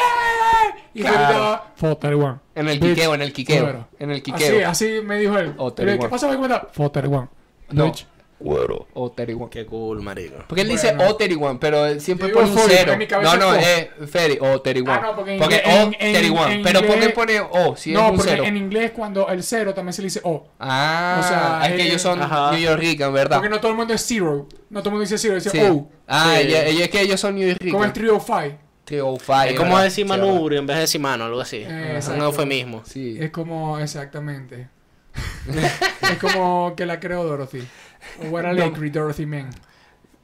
Y Claro. Estaba. One. En el Bitch. quiqueo, en el quiqueo. En el Así, quiqueo. así me dijo él. Oh, ¿Qué One. pasa? ¿Me cuenta? One. No. Bitch. O Terry One. Qué cool, marico. Porque él dice Bueno. O Terry One, pero él siempre pone un cero. No, no, es es Ferry o Terry One. Ah, no, porque en porque inglés- O en- One. en pero ¿por qué inglés- pone O si no, es un porque cero? en inglés cuando el cero también se le dice O. Ah, o sea, es que eh, ellos son ajá. New York Rican, ¿verdad? Porque no todo el mundo es zero. No todo el mundo dice zero, dice Sí. O. Ah, Sí. ella- ella- es que ellos son New York Como el trio 5. Trio Five, Es como ¿verdad? decir manubrio en vez de decir mano, algo así. Eh, un eufemismo. Sí. Es como, exactamente. es como que la creó Dorothy. O What a Lake, Dorothy Man.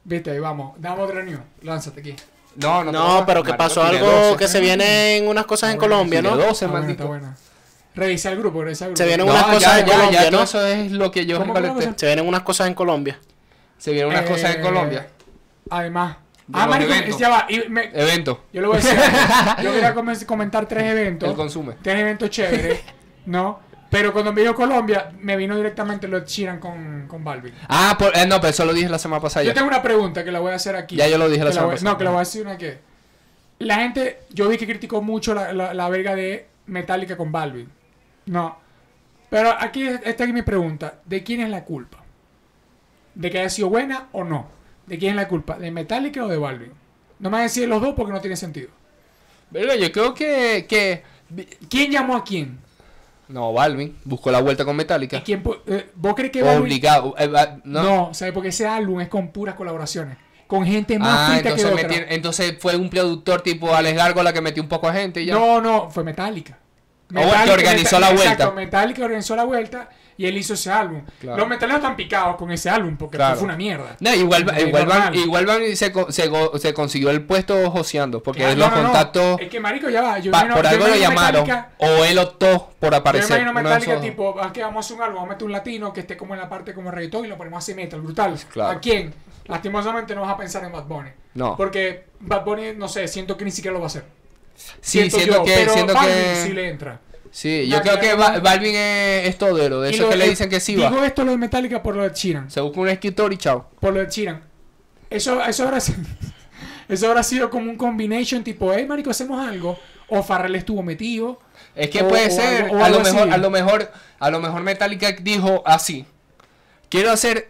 Viste, ahí vamos. Damos otra news. Lánzate aquí. No, no, No, pero que pasó algo 12. que se vienen unas cosas en bueno, Colombia, ¿no? 12, Está buena, maldito. está buena. Revisa el grupo, revisa el grupo. Se vienen No, unas cosas ya, en ya, Colombia, ya, ¿no? eso es lo que yo. Se vienen unas cosas en Colombia. Se vienen unas cosas en Eh, Colombia. Además. De Ah, marico, ya va. y me- Evento. yo le voy a decir. yo quería comen- comentar tres eventos. El consume. Tres eventos chéveres, ¿no? Pero cuando me dijo Colombia, me vino directamente lo de Sheeran con, con Balvin. Ah, por- eh, no, pero eso lo dije la semana pasada. Yo ya. tengo una pregunta que la voy a hacer aquí. Ya yo lo dije la semana voy- pasada. No, que la voy a decir una que. La gente, yo vi que criticó mucho la, la, la verga de Metallica con Balvin. No. Pero aquí está aquí mi pregunta. ¿De quién es la culpa? ¿De que haya sido buena o no? ¿De quién es la culpa? ¿De Metallica o de Balvin? No me van a decir los dos porque no tiene sentido. Verga, yo creo que, que... ¿Quién llamó a quién? No, Balvin buscó la vuelta con ¿Y Metallica. quién eh, ¿Vos crees que Balvin... Obligado. eh, no. No, ¿sabes? Porque ese álbum es con puras colaboraciones. Con gente más Ah, que entonces, otra. metieron- entonces fue un productor tipo Alex Gárgola que metió un poco a gente y ya. No, no, fue Metallica. bueno, que organizó la vuelta. Exacto, Metallica organizó la vuelta y él hizo ese álbum. Claro. Los metaleros están picados con ese álbum porque Claro. fue una mierda. No, igual, igual, Van, igual Van se, co- se, go- se consiguió el puesto joseando porque Claro, los no, contactos Es que marico ya va. Yo pa- imagino- por yo algo lo imagino llamaron o él optó por Yo aparecer. imagino Uno de Metallica tipo, ah, que vamos a hacer un álbum, vamos a meter un latino que esté como en la parte como reggaetón y lo ponemos así metal, brutal. Claro. ¿A quién? Lastimosamente no vas a pensar en Bad Bunny. No. Porque Bad Bunny, no sé, siento que ni siquiera lo va a hacer. Sí, siento yo, que, pero siento Balvin que sí le entra. Sí, yo creo que. Ba- Balvin es, es todero, de Y eso lo- que le dicen que sí va. Digo esto lo de Metallica por lo de Chiran. Se busca un escritor y chao. Por lo de Chiran. eso, eso sido, eso habrá sido como un combination tipo, hey, marico, hacemos algo. O Farrell estuvo metido. Es que O- puede o ser, algo- o a lo algo mejor, así. a lo mejor, a lo mejor Metallica dijo así. Quiero hacer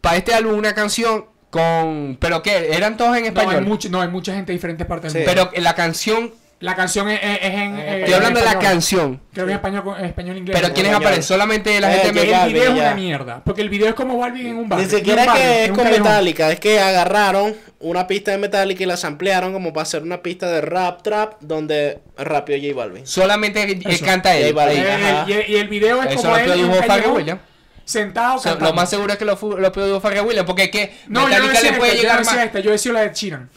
para este álbum una canción con, pero qué, eran todos en No, hay, español. mucho, no, hay mucha gente de diferentes partes Sí. del mundo. pero la canción, La canción es, es- es en. eh, estoy hablando de la canción. Creo que es español, español inglés. Pero ¿quiénes aparecen? Solamente la Eh, gente El video es una mierda. Porque el video es como Balvin en un bar. Ni en siquiera es que en es con. Metallica, es que agarraron una pista de Metallica y la ampliaron como para hacer una pista de rap trap donde rapió J Balvin. solamente eh, Eso. canta él. J Balvin. Eh, Ajá. y, el- y el video es Eso como él en un callejón, sentado O sea, cantando. lo más seguro es que lo, lo produjo Farrell Williams, porque es que No, yo no Metallica decía le puede esta, yo no decía más. esta, yo decía la de Chiran.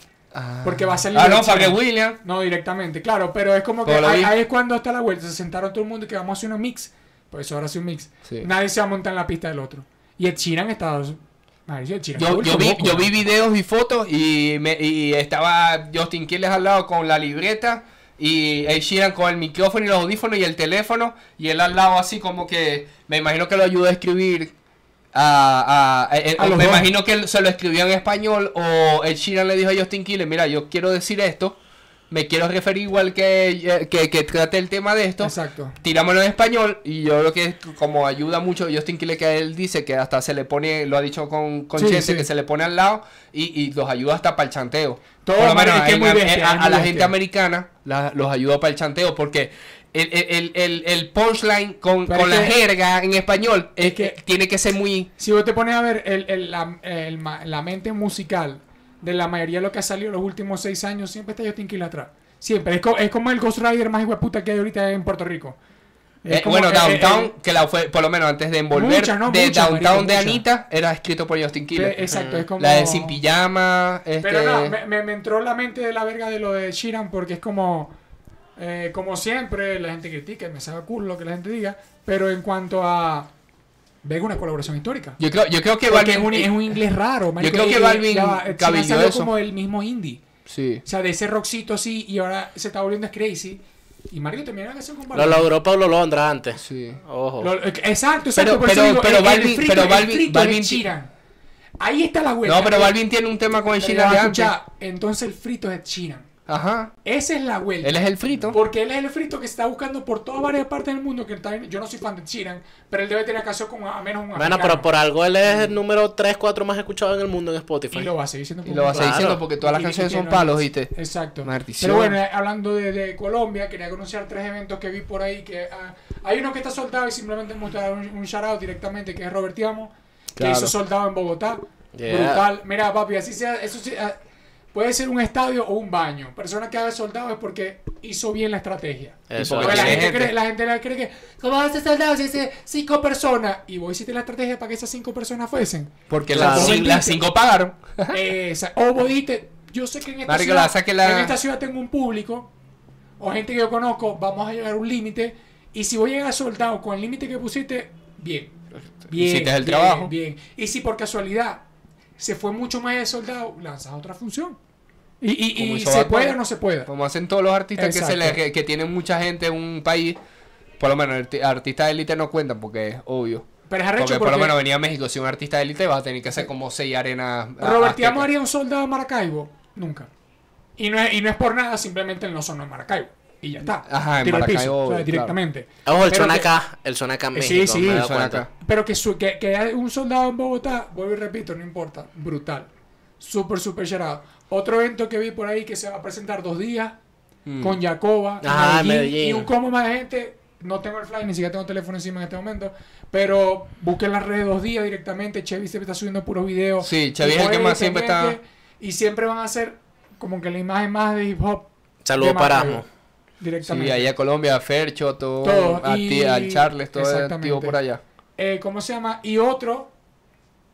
Porque va a salir Ah, no, Sheeran. Farrell Williams. No, directamente, claro, pero es como que ahí, es cuando está la vuelta. Se sentaron todo el mundo y que vamos a hacer un mix. Pues eso ahora sí un mix. Sí. Nadie se va a montar en la pista del otro. Y el Chiran estaba. Yo, está yo, vi, yo vi videos y fotos y, me, y estaba Justin Quiles al lado con la libreta y Ed Sheeran con el micrófono y los audífonos y el teléfono y él al lado así como que me imagino que lo ayudó a escribir a, a- eh, A eh, los me dos. imagino que él se lo escribió en español o Ed Sheeran le dijo a Justin Quiles mira yo quiero decir esto me quiero referir igual que, eh, que, que trate el tema de esto Exacto. tirámoslo en español y yo creo que como ayuda mucho Justin Quiles que él dice que hasta se le pone lo ha dicho con, con Sí, Chente, sí. que se le pone al lado y, y los ayuda hasta para el chanteo Todo, por lo menos es que es en- muy a- bestia, a, es a muy la gente americana la- los ayuda para el chanteo porque el, el, el, el- punchline con, con la que- jerga en español es es que- que tiene que ser muy Si vos te pones a ver el, el- la, la mente musical de la mayoría de lo que ha salido en los últimos seis años, siempre está Justin Quiles atrás. Siempre. Es, co- es como el Ghost Rider más puta que hay ahorita en Puerto Rico. Eh, como- bueno, eh, Downtown, eh, que la fue, por lo menos antes de envolver, Muchas, ¿no? de Muchas, Downtown marico, de muchas. Anita, era escrito por Justin eh, Quiles. exacto, es como... La de Sin Pijama, este... Pero no, me, me- me entró la mente de la verga de lo de Sheeran porque es como, eh, como siempre, la gente critica y me sabe culo lo que la gente diga, pero en cuanto a... Venga, una colaboración histórica. Yo creo, yo creo que Porque es Balvin... un, es un inglés raro, marico, creo que y Balvin cabilló salió eso. como el mismo indie. Sí. O sea, de ese rockcito así y ahora se está volviendo crazy. Y marico, termina la canción con Lo Balvin. logró Pablo Londra antes. Sí. Ojo. Lo- eh, exacto, exacto. Pero- por pero- digo, pero el- el Balvin- frito- pero Balvin- frito de Balvin- Sheeran. Ahí está la vuelta. No, pero Eh, Balvin tiene un tema con el de escucha, entonces el frito es Sheeran. Ajá. Esa es la vuelta. Él es el frito. Porque él es el frito que se está buscando por todas varias partes del mundo. Que está en- yo no soy fan de Sheeran, pero él debe tener canción con a menos un Bueno, pero por algo él es el número 3, 4 más escuchado en el mundo en Spotify. Y lo va a seguir siendo. Y lo vas a seguir diciendo porque todas las canciones son palos, ¿viste? Exacto. Pero bueno, eh, hablando de, de Colombia, quería anunciar tres eventos que vi por ahí. que ah, Hay uno que está soldado y simplemente mostrar un, un shout out directamente, que es Robertiamo, que Claro. hizo soldado en Bogotá. Yeah. Brutal. Mira, papi, así sea, eso sí, ah, puede ser un estadio o un baño. Persona que haga soldado es porque hizo bien la estrategia. Eso porque Porque la, gente cree, la gente la cree que, ¿cómo vas a hacer soldado si dice cinco personas? Y vos hiciste la estrategia para que esas cinco personas fuesen. Porque Claro. las, cin- las cinco pagaron. Esa- o vos dijiste, yo sé que en esta, ciudad, la saque la- en esta ciudad tengo un público, o gente que yo conozco, vamos a llegar a un límite, y si voy a llegar soldado con el límite que pusiste, bien. Bien, Hiciste el bien, trabajo. Bien. Y si por casualidad se fue mucho más de soldado, lanzas otra función. Y, y, se puede o no se puede. Como hacen todos los artistas que, se le, que, que tienen mucha gente en un país. Por lo menos arti- artistas de élite no cuentan porque es obvio. Pero es Porque, porque, por lo menos venía a México, si un artista de élite vas a tener que hacer como seis arenas. aztecas. haría un soldado en Maracaibo. Nunca. Y no, es, y no es por nada, simplemente él no sonó en Maracaibo. Y ya está. Ajá, en Tiro al piso, Maracaibo, o sea, claro. directamente. Ojo, el Pero son que- acá. El son acá en Eh, sí, México. sí, me he el dado son cuenta. acá. Pero que, su, que, que hay un soldado en Bogotá, vuelvo y repito, no importa. Brutal. Súper, súper charado. Otro evento que vi por ahí que se va a presentar dos días Mm. con Jacoba, Ah, Medellín, Medellín. y un combo más de gente. No tengo el fly, ni siquiera tengo teléfono encima en este momento. Pero busquen las redes dos días directamente. Chevy siempre está subiendo puros videos. Sí, Chevy es el que más siempre está- Y siempre van a hacer como que la imagen más de hip hop. Saludos para Maracaibo, Asmo. Directamente. Sí, allá Colombia, a Fercho, todo, Todo, a al Charles, todo exactamente. activo por allá. Eh, ¿Cómo se llama? Y otro,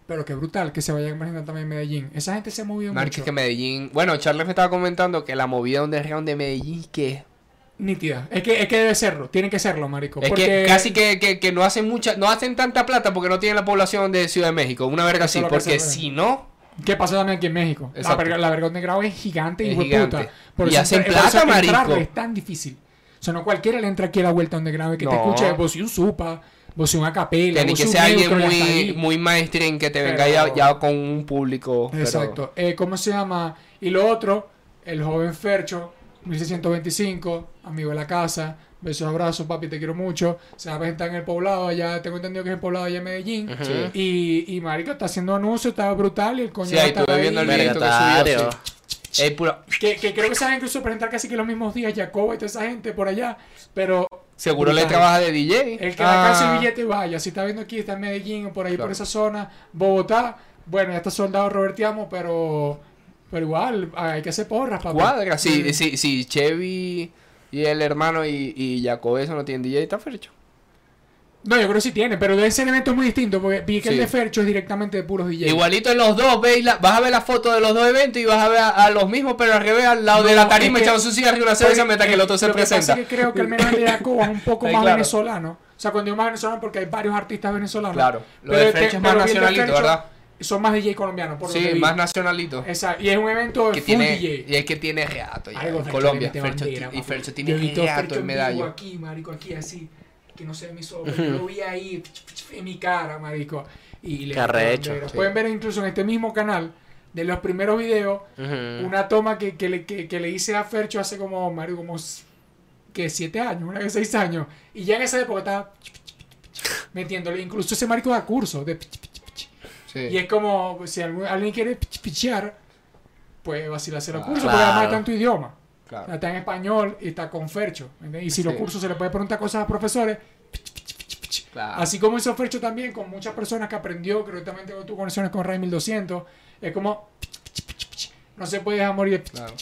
pero que brutal, que se vaya a presentar también en Medellín. Esa gente se ha movido Marque mucho. que Medellín. Bueno, Charles me estaba comentando que la movida underground de Medellín que Nítida. Es que, es que debe serlo, tienen que serlo, marico. es porque que casi que, que, que no hacen mucha, no hacen tanta plata porque no tienen la población de Ciudad de México, una verga así, porque si no, ¿Qué pasa también aquí en México? La, verga, la verga underground es gigante y Es gigante. Por Y hacen plata, marico. Es tan difícil. O sea, no cualquiera le entra aquí a la vuelta underground que te No. escuche pues, y un supa, vos sos una capela, Tiene vos que ser alguien muy, muy mainstream que te Pero- venga ya, ya con un público. pero- Exacto. Eh, ¿Cómo se llama? Y lo otro, el joven Fercho, 1625, amigo de la casa. Besos, abrazos, papi, te quiero mucho. Se va a presentar en el poblado, allá tengo entendido que es el poblado allá en Medellín. Ujú. Sí. Y, y marico, está haciendo anuncios, está brutal y el coño Sí, va a ahí ahí. viendo el videito que subió. Ey, puro- Que, que creo que se van incluso a presentar casi que los mismos días, Jacobo y toda esa gente por allá. Pero Seguro le trabaja de DJ. el que Ah, el billete vaya, si está viendo aquí, está en Medellín, por ahí, Claro. por esa zona, Bogotá, bueno, ya está soldado Robertiamo, pero, pero igual, hay que hacer porras, papi. Cuadra, sí, sí, sí, Chevy y el hermano y, y Jacob eso no tienen DJ, está fecho. No, yo creo que sí tiene, pero deben ser eventos muy distintos, porque vi que el de Fercho es directamente de puros DJ. Igualito en los dos, veis la- vas a ver la foto de los dos eventos y vas a ver a, a los mismos, pero al revés, al lado de la tarima es echando su cigarro y una cerveza Porque, mientras que el otro se lo que pasa presenta. es que creo que al menos el de Jacobo es un poco Sí, más claro. venezolano. O sea, cuando digo más venezolano porque hay varios artistas venezolanos. Claro, lo Pero de este- Fercho es más de nacionalito, Fercho, ¿verdad? Son más DJ colombianos, por Sí, más nacionalito. Esa- y es un evento Que full tiene, DJ. y es que tiene reato ya, Algo en Colombia. Fercho bandera, y. Fercho tiene reato Fercho en medallo. aquí, marico, aquí así. Que no se ve mi ojos. Yo lo vi ahí en mi cara, marico. Y le bandera. sí. Pueden ver incluso en este mismo canal de los primeros videos Ujú. una toma que, que, le, que, que le hice a Fercho hace como, Mario, como que siete años, una que seis años. Y ya en esa época estaba metiéndole, incluso ese marico da curso de Sí. y es como, si algún- alguien quiere pich- pichear, pues vacilarse los Ah, cursos, porque además claro. está en tu idioma. Claro. Está en español y está con Fercho. ¿entiendes? Y si los Sí. cursos se le puede preguntar cosas a profesores, Claro. así como hizo Fercho también con muchas personas que aprendió, creo que también tengo tu conexiones con Ray 1200, es como, no se puede dejar morir. Claro.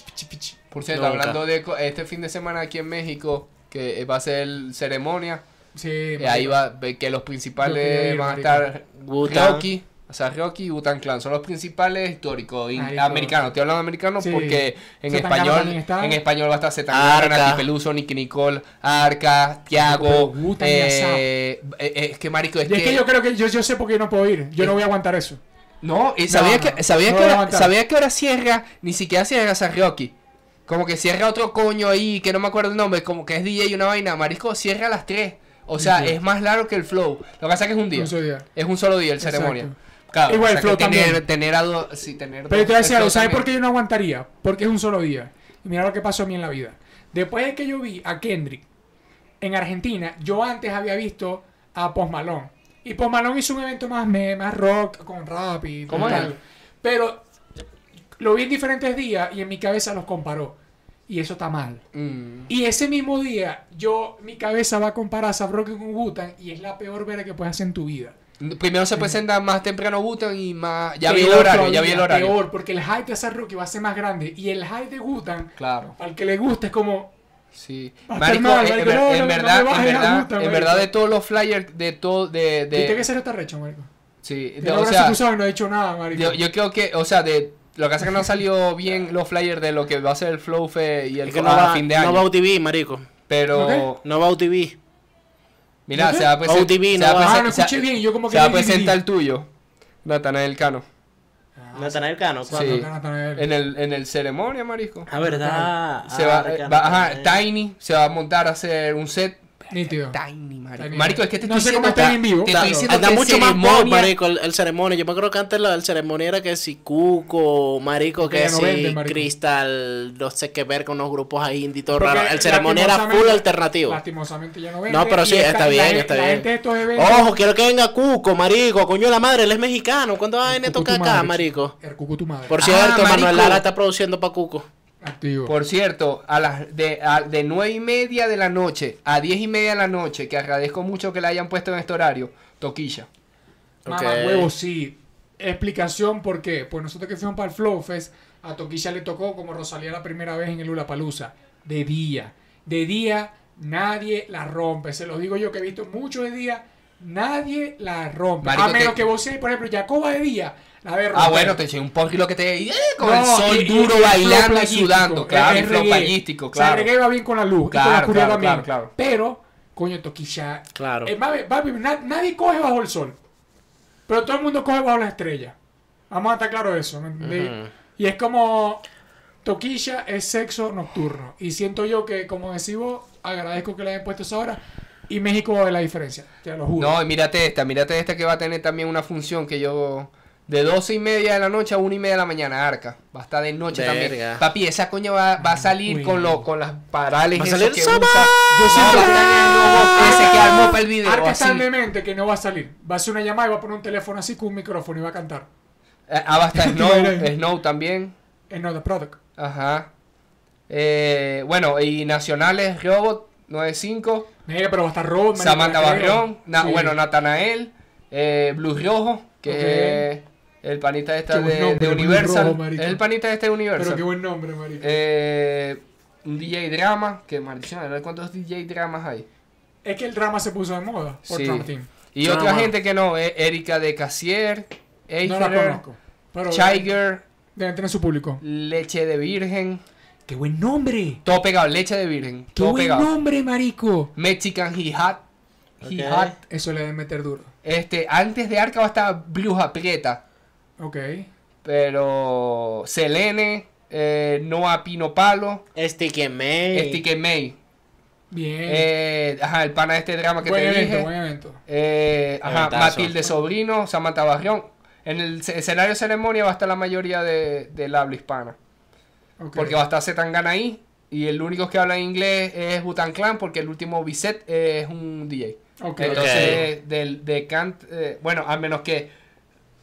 Por cierto, Nunca. hablando de este fin de semana aquí en México, que eh, va a ser ceremonia, Sí, eh, ahí va que los principales van a estar. Rocky, o sea, Rocky y Wu-Tang Clan, son los principales históricos, americanos, estoy hablando americano Sí. porque en español, en español va a estar Zetangana, Arca. Nati Peluso, Nicky Nicole, Arca, Tiago, eh, eh, es que marico, es Y es que, que yo creo que yo, yo sé por qué no puedo ir. Yo no voy a aguantar eso. No, y sabía no, que, sabía no que a ahora, sabía que ahora cierra, ni siquiera cierra Sarrioki. Como que cierra otro coño ahí, que no me acuerdo el nombre, como que es DJ y una vaina. Marisco cierra a las 3. O sea, Sí. es más largo que el flow. Lo que pasa es que es un día. Un solo día. Es un solo día el Exacto. ceremonia. Claro, Igual o sea, el flow que también. tener a dos, sí, tener Pero dos- te voy a decir algo, ¿sabes por qué yo no aguantaría? Porque es un solo día. Y mira lo que pasó a mí en la vida. Después de que yo vi a Kendrick en Argentina, yo antes había visto a Post Malone. Y Post Malone hizo un evento más, me- más rock, con rap y ¿Cómo tal. es? Pero lo vi en diferentes días y en mi cabeza los comparó. Y eso está mal. Mm, Y ese mismo día, yo, mi cabeza va a comparar a Rocky con Wu-Tang y es la peor vera que puedes hacer en tu vida. Primero se presenta más temprano Butan y más... Ya vi el horario, ya vi el horario. Peor, porque el hype de Asap Rocky va a ser más grande. Y el hype de Wu-Tang, Claro. al que le guste, es como... Sí. Va a Marico, mal, en, marico, en- no, en no, no verdad, en verdad, en de todos los flyers, de todo, de... de Viste que ser está recho, marico. sí, de- o sea, y no ha dicho nada, marico. Yo, yo creo que, o sea, de lo que pasa es que no salió bien los flyers de lo que va a ser el Flow Fe y el Es que no a va, fin de no año. va a UTV, marico. pero, No va a UTV. Mira, ¿No se va a presentar. Se no va a ah, presen- no se- escuché bien, yo como que Se va a presentar el tuyo, Natanael Cano. Ah, Natanael Cano. Sí. En el, en el ceremonia, marisco. Ah, verdad. Se va, Ah, va- ajá, Natanael. Tiny se va a montar a hacer un set. Nítido. Tiny, marico. Tiny. Marico, es que te No estoy sé cómo diciendo. está en vivo, te claro. estoy diciendo Anda que mucho más ceremonia- marico, el, el ceremonia. Yo me acuerdo que antes la, el ceremonia era que si Cuco, marico, que no si vende. Crystal, no sé qué ver con unos grupos ahí indie todo Porque raro. El ceremonia era full alternativo. Lastimosamente ya no vende. No, pero sí, está la bien, está la bien. gente de estos eventos... Ojo, quiero que venga Cuco, marico, coño de la madre, él es mexicano. ¿Cuándo va a venir a tocar acá, madre, marico? El cucu tu madre. Por Ah, cierto, Manuel marico. Lara está produciendo para Cuco. Activo. Por cierto, a las de, a- de 9 y media de la noche a 10 y media de la noche, que agradezco mucho que la hayan puesto en este horario, toquilla. Mamá huevo, sí. Explicación por qué. Pues nosotros que fuimos para el Flow Fest, a Toquilla le tocó como Rosalía la primera vez en el Lula Palusa. De día. De día nadie la rompe. Se lo digo yo que he visto mucho de día. Nadie la rompe. Marico, a menos te- que vos seas, por ejemplo, Jacoba de día. La de Ah, bueno, te eché un porri lo que te... ¡eh! con No, el sol y- y- duro y bailando y sudando. Claro, el flow O sea, claro. el reggae va bien con la luz y con Claro, la oscuridad claro, también. claro, claro. Pero, coño, Toquilla. Claro. Eh, va- va- na- nadie coge bajo el sol. Pero todo el mundo coge bajo las estrellas. Vamos a estar claro de eso. ¿me entendéis? Ujú. Y es como. Toquilla es sexo nocturno. Y siento yo que, como decís vos, agradezco que le hayan puesto esa hora. Y México es la diferencia, te lo juro. No, y mírate esta, mírate esta que va a tener también una función que yo... De 12 y media de la noche a 1 y media de la mañana, Arca. Va a estar de noche también. Papi, esa coña va, va a salir Uy. con, lo, con las parales Va a salir que usa. Yo No, siento va a que- estar en el robot ese que armó para el video. Arca es tan así. demente que no va a salir. Va a hacer una llamada y va a poner un teléfono así con un micrófono y va a cantar. Eh, Ah, va a estar Snow. Snow también. En No The Product. Ajá. Eh, bueno, y nacionales, Robot 95, Mira, pero va a estar Rob, marico, Samantha. Barrión, na- Sí. bueno, Natanael, eh, Blue Rojo, que Ok. El panita buen de, nombre, de Universal. Rojo, marico. es el panita este de Universal. Pero qué buen nombre, marico. Eh, un DJ Drama, que maldición. ¿cuántos DJ Dramas hay? Es que el drama se puso de moda por Sí. Drama Team. Y Drama. otra gente que no, eh, Erika de Casier, No la conozco. Pero Tiger, deben tener su público. Leche de Virgen, ¡Qué buen nombre! todo pegado, Leche de Virgen, ¡Qué todo buen pegado. nombre, marico! Mexican He Hat, He Ok. Hat. Eso le deben meter duro. Este, antes de Arca va a estar Bluja Prieta, Ok. pero Selene, eh, Noah Pino Palo, Sticky May. Sticky May, Bien. eh, ajá, el pana de este drama que buen te evento, dije. buen evento. Eh, ajá, Eventazo. Matilde Sobrino, Samantha Barrión. En el ce- escenario de ceremonia va a estar la mayoría de, del habla hispana. Ok. Porque va a estar Zetangana ahí. Y el único que habla inglés es Butan Clan. Porque el último Bisset es un DJ. Ok. Entonces, del, de cant, eh, bueno, a menos que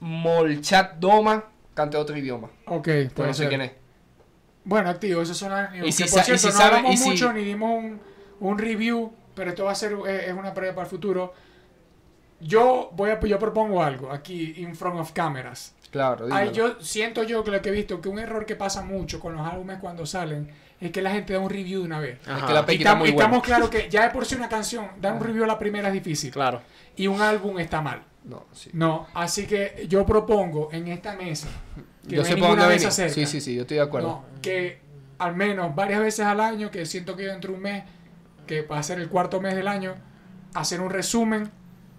Molchat Doma cante otro idioma. Ok, Pero puede no sé ser. quién es. Bueno, activo, esos son las Y si que, sa- por y cierto, si no sabe- hablamos y si- mucho ni dimos un, un review, pero esto va a ser eh, es una previa para el futuro. Yo voy a yo propongo algo aquí in front of cameras. Claro, Ay, yo siento yo que lo que he visto que un error que pasa mucho con los álbumes cuando salen es que la gente da un review de una vez. Es Ajá. que la Y muy y buena. estamos claros que ya de por sí una canción, dar un review a la primera es difícil. Claro. Y un álbum está mal. No, sí. No, así que yo propongo en esta mesa que Yo no sé hay ninguna mesa cerca. Sí, sí, sí, yo estoy de acuerdo. No, que al menos varias veces al año, que siento que dentro de un mes, que va a ser el cuarto mes del año, hacer un resumen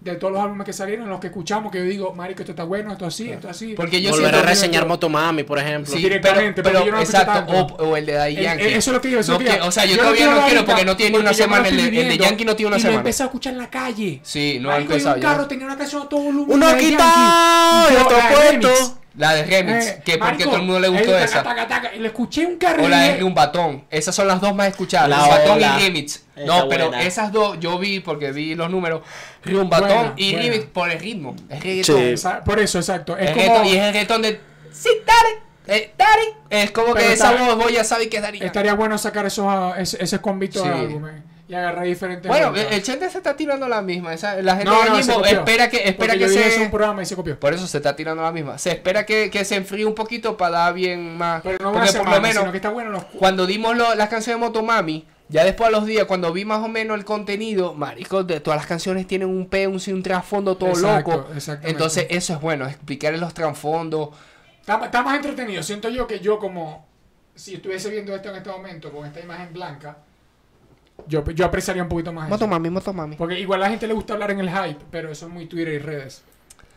de todos los álbumes que salieron, los que escuchamos, que yo digo, marico, esto está bueno, esto así, esto así. Porque yo Volver a reseñar Motomami, por ejemplo. Sí, Directamente, pero, yo no exacto, tanto. o, o el de Daddy Eh, Yankee. eso es lo que yo, eso No que o sea, yo, todavía no quiero porque no tiene ni una semana, el de, el Yankee no tiene una y lo semana. empecé a escuchar en la calle. Sí, no he Marico, y empezado un ya. carro tenía una canción a todo volumen. Uno quitado y de puesto. La de Remix, Eh, que porque todo el mundo le gustó el taca, esa. taca, taca, y le escuché un carro O la de dije, Rumbatón. Esas son las dos más escuchadas. La ola. y Remix. No, pero buena. esas dos yo vi porque vi los números. Rumbatón Buena, y buena. Remix por el ritmo. Es reggaetón. Sí. Por eso, exacto. Es como, y es el reggaetón de. Sí, Daddy. Eh, Daddy. Es como Pero que esa voz voy ya sabe que es estaría bueno sacar esos, ah, ese, ese convito Sí. de álbumes y agarrar diferentes. Bueno, el, Chente se está tirando la misma. Esa, la gente No, copió. espera que, espera que se. un programa y se copió. Por eso se está tirando la misma. Se espera que, que se enfríe un poquito para dar bien más. Pero no porque por semana, lo menos, que está bueno los cuando dimos lo- las canciones de Motomami, ya después a los días, cuando vi más o menos el contenido, marico, de todas las canciones tienen un P, un, un trasfondo todo Exacto, loco. Entonces, eso es bueno, explicarle los trasfondos. Está, está más entretenido. Siento yo que yo como si estuviese viendo esto en este momento con esta imagen blanca, yo, yo apreciaría un poquito más eso. Motomami, Motomami. Porque igual a la gente le gusta hablar en el hype, pero eso es muy Twitter y redes.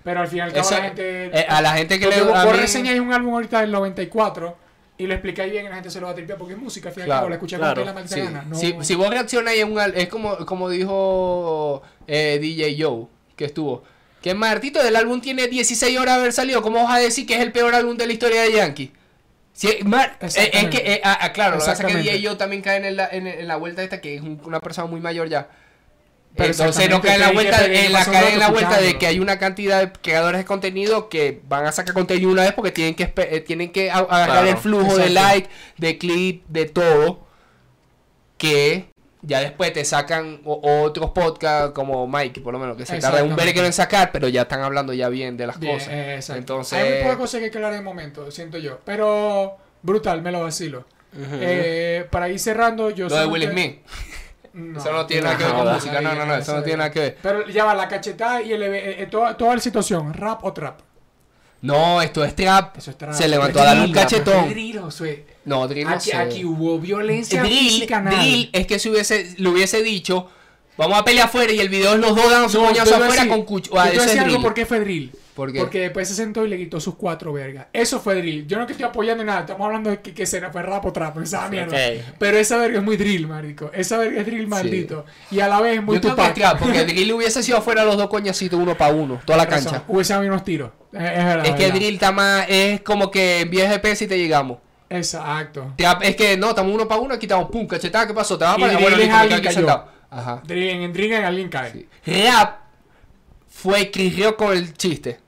Pero al final Eso- la gente... eh, a la gente que le vos, a mí- reseñáis un álbum ahorita del 94 y lo explicáis bien y la gente se lo va a tripear porque es música, al final y al Claro, cabo, la escucháis claro, con la maldita Sí. No, si, si vos reaccionáis en un es como, como dijo eh, DJ Joe, que estuvo. Que Martito del álbum tiene 16 horas de haber salido. ¿Cómo vas a decir que es el peor álbum de la historia de Yankee? Si, Mar- eh, es que, eh, ah, ah, claro, lo que pasa es que Exactamente. DJ Joe también cae en la, en, en la vuelta esta, que es un- una persona muy mayor ya. Pero Entonces no cae en la vuelta, en la, cae en la vuelta de que hay una cantidad de creadores de contenido que van a sacar contenido una vez porque tienen que eh, tienen que agarrar Claro, el flujo de like, de clip, de todo, que ya después te sacan otros podcasts como Mike, por lo menos, que se tarda un Exactamente. verga en sacar, pero ya están hablando ya bien de las Bien, cosas. eh, exacto. Entonces, Hay muy pocas cosas que hay que hablar en el momento, siento yo. Pero brutal, me lo vacilo. Eh, para ir cerrando, yo lo de Will Smith. No, Eso no tiene nada que ver con música, no, no, no, eso no tiene nada que ver. Pero ya va, la cachetada y el, eh, eh, toda, toda la situación, rap o trap. No, esto es trap. Eso es trap. Se levantó Es a darle un cachetón. es drill, o sea, No, Drill no aquí, sé. aquí hubo violencia drill, física, nada. drill es que si hubiese, le hubiese dicho, vamos a pelear afuera y el video es los dos dando su No, coñazo afuera con cucho. Ah, a eso es algo por qué fue drill. Porque, Porque después se sentó y le quitó sus cuatro vergas. Eso fue drill. Yo no que estoy apoyando nada. Estamos hablando de que, que será fue rap o trap. Esa mierda. Pero esa verga es muy drill, marico. Esa verga es drill maldito. Y a la vez es muy yo creo que porque Drill hubiese sido afuera los dos coñacitos uno para uno, toda la cancha. Hubiese habido unos tiros. Es, es verdad. Es que verdad. Drill está más, es como que en 10 GPS y te llegamos. Exacto. Es que no, estamos uno para uno, aquí estamos, pum, cachetada, ¿qué pasó? Te vas para bueno, listo, me alguien cayó. sentado. Ajá. En en alguien cae. Sí. Rap fue crió con el chiste.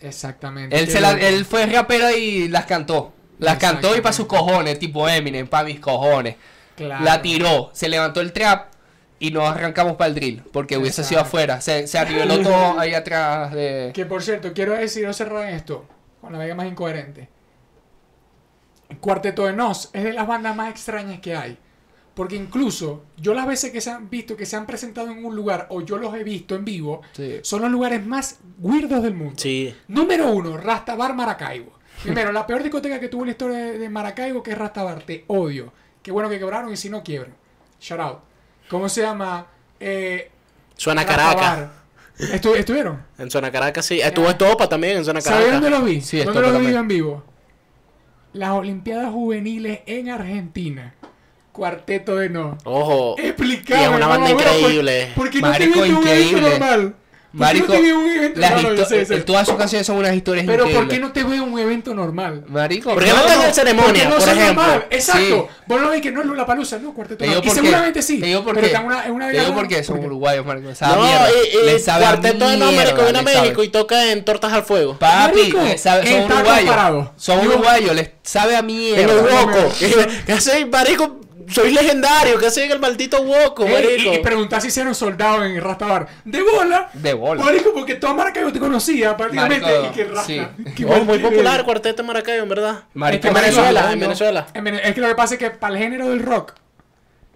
Exactamente. Él, se la- él fue rapero y las cantó. Las cantó y para sus cojones, tipo Eminem, para mis cojones. Claro. La tiró, se levantó el trap y nos arrancamos para el drill, porque hubiese sido afuera. Se, se arribeló todo ahí atrás de... Que por cierto, quiero decir, o cerrar esto con la vega más incoherente. Cuarteto de Nos es de las bandas más extrañas que hay. Porque incluso yo las veces que se han visto, que se han presentado en un lugar, o yo los he visto en vivo, Sí. son los lugares más weirdos del mundo. Sí. Número uno, Rastabar Maracaibo. Primero, la peor discoteca que tuvo la historia de, Maracaibo, que es Rastabar. Te odio. Qué bueno que quebraron y si no quiebran. Shout out. ¿Cómo se llama? Eh, Suena. Caracas. Estu- ¿Estuvieron? En Zona Caracas, sí. Estuvo Estopa también en Zona ¿Sabes dónde Caracas. los vi? Sí, ¿Dónde los vi en vivo? Las Olimpiadas Juveniles en Argentina. Cuarteto de no. Ojo. Explícame. Y es una banda mamá, increíble. ¿Por, por qué no Marico, te increíble. normal? ¿Por qué Marico, no te vi un evento las en todas sus canciones son unas historias Pero ¿por increíbles. qué no te veo un evento normal? Marico, ¿Por qué no te hacen ceremonia, Porque no por ejemplo? normal. Exacto. Sí. Vos lo ves que no es Lula Palusa, no, cuarteto no. Y por qué. seguramente sí. Te digo por pero en una, en una Te digo por qué son ¿por uruguayos, marico. Esa No, mierda. y, y Cuarteto de No, mierda, marico, viene a. México y toca en Tortas al Fuego. Papi, sabe- son uruguayos. Son Yo- uruguayos, les sabe a mierda. En el no, no. ¿Qué hace, marico? Soy legendario. ¿Qué hace en el maldito Woco, marico? y, y preguntar si hicieron soldado en Rastabar. De bola. De bola. Marico, porque toda Maracaibo te conocía prácticamente. Marico, y que Rasta. sí. Oh, muy popular. Cuarteto de Maracaibo, en verdad. Marico, Es que En Venezuela, Marico, en. Venezuela. En Vene- Es que lo que pasa es que para el género del rock,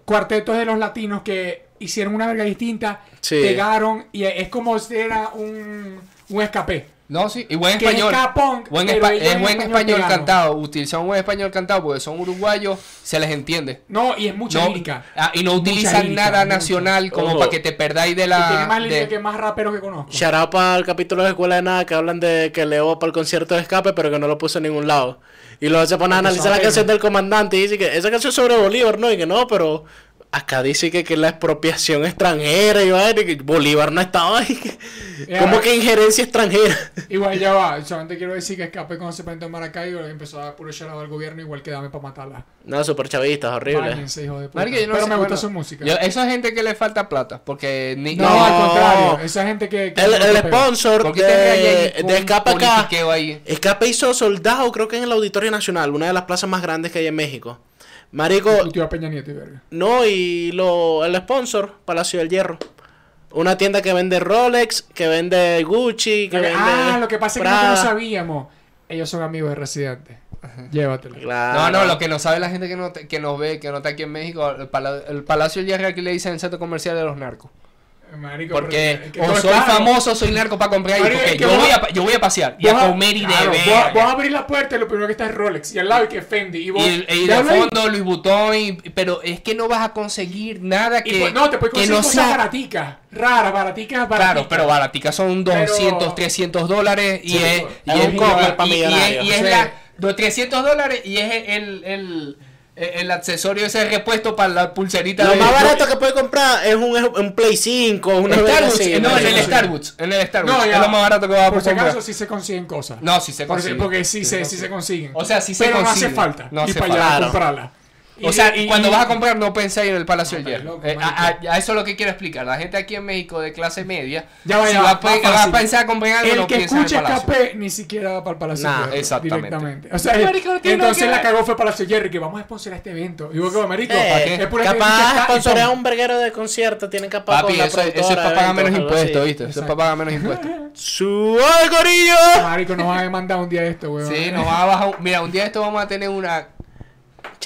cuartetos de los latinos que hicieron una verga distinta, Sí. pegaron y es como si era un, un escape. No, sí, y buen Que es español. K-punk, Buen espa- es en buen español español cantado. Utilizan buen español cantado porque son uruguayos, se les entiende. No, y es mucha No, lírica. ah, y no utilizan lírica, nada mucha. nacional como Ojo. para que te perdáis de Y tiene la. más lírica de- que más raperos que conozco. Shout out para el capítulo de Escuela de Nada que hablan de que Leo para el concierto de escape, pero que no lo puso en ningún lado. Y luego se pone a Porque analizar la canción del comandante y dice que esa canción es sobre Bolívar, ¿no? Y que no, pero acá dice que, que la expropiación extranjera y vaina, y que Bolívar no estaba ahí. Ya. ¿Cómo que injerencia extranjera? Igual ya va, solamente quiero decir que Escape cuando se presentó en Maracaibo empezó a dar puro al gobierno igual que dame para matarla. No, super chavistas, horrible. Báñense, hijo de puta. Marico, yo no Pero sé, me gusta bueno, su música. yo- eso es gente que le falta plata. Porque ni. no, No. al contrario, esa gente que... que El, el sponsor ¿Por qué tendría ahí de, de Escape acá. ahí? Escape hizo soldado, creo que en el Auditorio Nacional, una de las plazas más grandes que hay en México. Marico, Tu tío a Peña Nieto y verga. No, y lo, el sponsor, Palacio del Hierro. Una tienda que vende Rolex, que vende Gucci, que vende. ah, lo que pasa es que nosotros no sabíamos. Ellos son amigos de Residente. Llévatelo. Claro. No, no, lo que no sabe la gente que, no te- que nos ve, que no está aquí en México, el, pala- el Palacio del Hierro aquí le dicen el centro comercial de los narcos. Marico, Porque pero- que o soy caro. famoso, soy narco para comprar ahí, Marico, porque yo vos- voy, a, yo voy a pasear y Vos a comer y de claro, ver. vos, vos abrís la puerta y lo primero que está es Rolex. Y al lado hay que Fendi. Y, vos, Y, y ya de fondo Louis Vuitton, y- pero es que no vas a conseguir nada Y que, pues, no, te puedes conseguir no cosas sea... baraticas. Raras, baraticas, baraticas. Claro, pero baraticas son 200, 300 dólares y Sí, es, eso. y Es es, un y- y- y es- millonarios. y es Sí. la, los 300 dólares y es el, el, el accesorio ese repuesto para la pulserita Lo de- más barato que puede comprar es un, un Play 5, una Starbucks, así, no, en el sí. Starbucks, en el Starbucks, No, ya. es lo más barato que va a Por si comprar. acaso sí se consiguen cosas. No, si se Porque- consigue. Porque sí, se, sí se consiguen. O sea, sí se Pero no consigue. hace falta. No y hace para allá comprarla. O Y- sea, y- cuando y- vas a comprar no pensáis en el Palacio del No, Hierro. loco, Eh, a, marico. a- a eso es lo que quiero explicar. La gente aquí en México de clase media, Ya va, si ya va, va, a va va pensar comprar algo, El no que en el escuche Palacio. escape ni siquiera va para el Palacio Nah, Jerry, exactamente. Directamente. O sea, entonces que la cagó fue Palacio Jerry que vamos a sponsorar este evento. Y vos como marico, Eh, es pura gente que capaz sponsorea un verguero de concierto, tienen capaz Papi, eso, eso es para pagar menos impuestos. ¿viste? Eso es para pagar menos impuestos. ¡Suave, corillo! Marico, nos van a demandar un día esto, weón. Sí, nos va a bajar. Mira, un día esto vamos a tener una.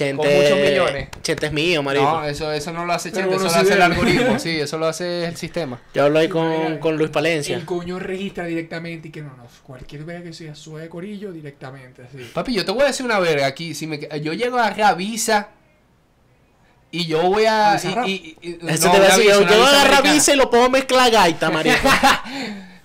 Chente, Con muchos millones. Chente es mío, marico. No, eso, eso no lo hace Chente, eso lo hace el algoritmo, sí, eso lo hace el sistema. Yo hablo ahí con, con Luis Palencia. El coño registra directamente y que no, no, cualquier vez que sea suave corillo directamente, así. Papi, yo te voy a decir una verga aquí. Si me, yo llego a Ravisa y yo voy a. ¿Avisa Rap? y- y- y- Eso no, te voy a decir, yo, una yo visa agarro americana. visa y lo pongo a mezclar gaita, marico.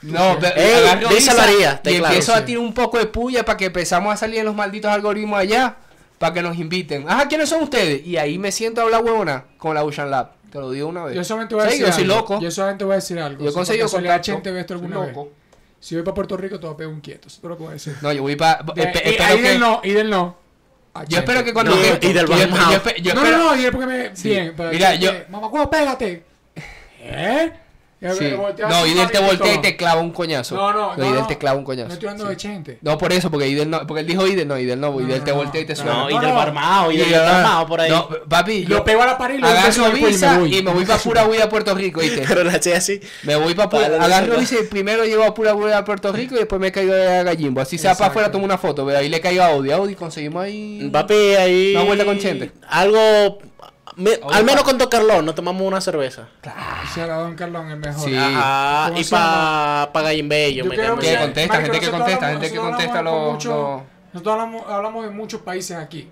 No, pero está y claro, empiezo a sí. tirar un poco de puya para que empezamos a salir en los malditos algoritmos allá para que nos inviten. Ajá, ¿quiénes son ustedes? Y ahí me siento a hablar huevona con la Ocean Lab. Te lo digo una vez. Yo solamente voy a Sí, decir yo soy algo. loco. Yo solamente voy a decir algo. Yo conseguí ve esto Soy alguna vez. loco. Si voy para Puerto Rico, te voy a pegar un quieto. Eso es todo lo a decir. No, yo voy para. Y del no, y del no. Yo espero que cuando. No, y del no, no, no, y es porque me. Bien, pero Mira, yo- Mamá, huevo, pégate. ¿Eh? Y Sí. No, Idel te voltea y te clava un coñazo. No, no, no. Idel no. te clava un No coñazo. estoy hablando Sí. de Chente. No, por eso, porque Idel no. Porque él dijo Idel, no, Idel no, No, Idel no, te no, voltea y te no, suena. No, y no, del no. barmao, y del Y yo- barmao por ahí. No, papi, Lo yo pego a la pared y lo agarro visa y me voy para pura huida a Puerto Rico, ¿viste? Pero la eché así. Me voy para pura, agarro la- visa y primero llego a pura huida a Puerto Rico y después me caigo a Gallimbo. Así sea para afuera, tomo una foto, veo, ahí le caigo a Audi. Audi conseguimos ahí. Papi, ahí. Una vuelta con Chente. Algo. Me- al menos con Don Carlón nos tomamos una cerveza. Se la Don Carlón el mejor. Sí. Ajá. ¿Cómo Y llama? pa, pa Gallimbello. Yo me creo Que que- contesta, marico, gente que nosotros contesta, hablamos- gente que contesta los. mucho- los- Nosotros hablamos, hablamos de muchos países aquí.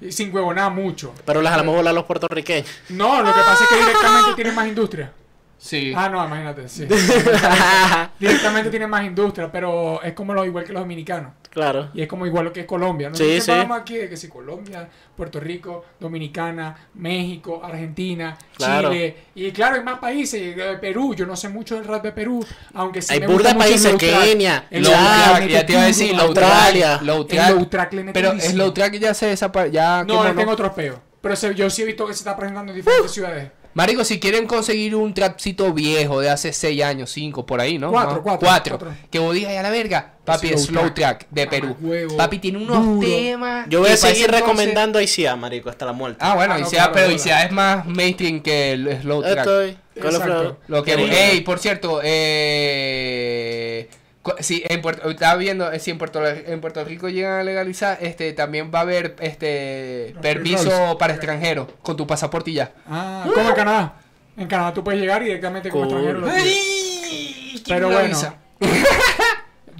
Y sin huevonar mucho. Pero les jalamos bola a los puertorriqueños. No, lo que pasa es que directamente tienen más industria. Sí. Ah, no, imagínate, sí. directamente tienen más industria, pero es como lo igual que los dominicanos. claro. Y es como igual lo que es Colombia. Sí, Nosotros sí. hablamos aquí de que si Colombia, Puerto Rico, Dominicana, México, Argentina, Claro. Chile. Y claro, hay más países. eh, Perú, yo no sé mucho del rap de Perú. Aunque sí Hay me burda gusta mucho países. Kenia, Low ya te iba a decir, Australia. Low Pero durísimo. low track ya se desapareció. Ya, No, ¿cómo le tengo otros peos. Pero se- yo sí he visto que se está presentando en diferentes ciudades. Marico, si quieren conseguir un trapcito viejo de hace 6 años, 5, por ahí, ¿no? Cuatro, ¿No? cuatro, Cuatro. cuatro. Que vos digas, ya la verga. Papi, Slow es slow track. track de Mamá Perú. huevo, Papi tiene unos duro. temas. Yo voy a seguir recomendando ICA, marico, hasta la muerte. Ah, bueno, Ah, no, ICA, claro, pero claro. ICA es más mainstream que el slow track. Estoy. Lo que, Querido. ey, por cierto, eh, si en Puerto, estaba viendo, eh, si en Puerto, en Puerto Rico llegan a legalizar, este, también va a haber, este, Los permiso para extranjeros con tu pasaporte y ya. Ah, como en Canadá. En Canadá tú puedes llegar directamente como Cool. extranjero. Pero bueno. visa.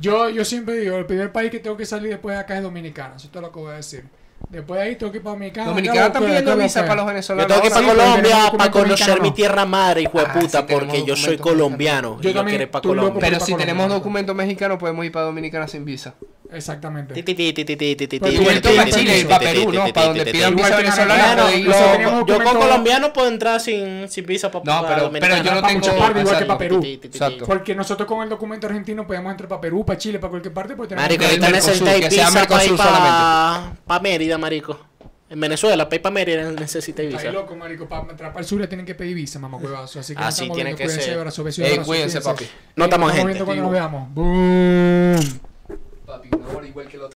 Yo, yo siempre digo, el primer país que tengo que salir después de acá es Dominicana. Eso es todo lo que voy a decir. Después de ahí tengo que ir para Dominicana. Dominicana acá está lo que- pidiendo visa para los Yo venezolanos. tengo que ir para Colombia para documento conocer mi tierra madre, hijo de Ah, puta, porque yo soy documento colombiano. Yo y yo también, quiero ir para Colombia. Pero para si Colombia, tenemos documentos mexicanos, podemos ir para Dominicana sin visa. Exactamente. Ti, para Chile y para Perú, ¿no? Para donde pidan visa venezolana. Yo, yo con documento- colombiano puedo entrar sin, sin visa para No, pero- pero yo no tengo- igual que para Perú. Exacto. Porque nosotros con el documento argentino podemos entrar para Perú, para Chile, para cualquier parte. Porque tenemos Marico, Que ahorita necesitáis visa para ir Marico. En Venezuela, para ir para Mérida necesitáis Está visa. ahí loco, marico. Para entrar para el sur le tienen que pedir visa, mamá huevazo. Así que Ah, estamos tiene que Cuídense, ser. Ey, abrazos, cuídense, papi. No estamos Nos gente. viendo cuando nos veamos. Boom. Papi, una hora igual que el otro.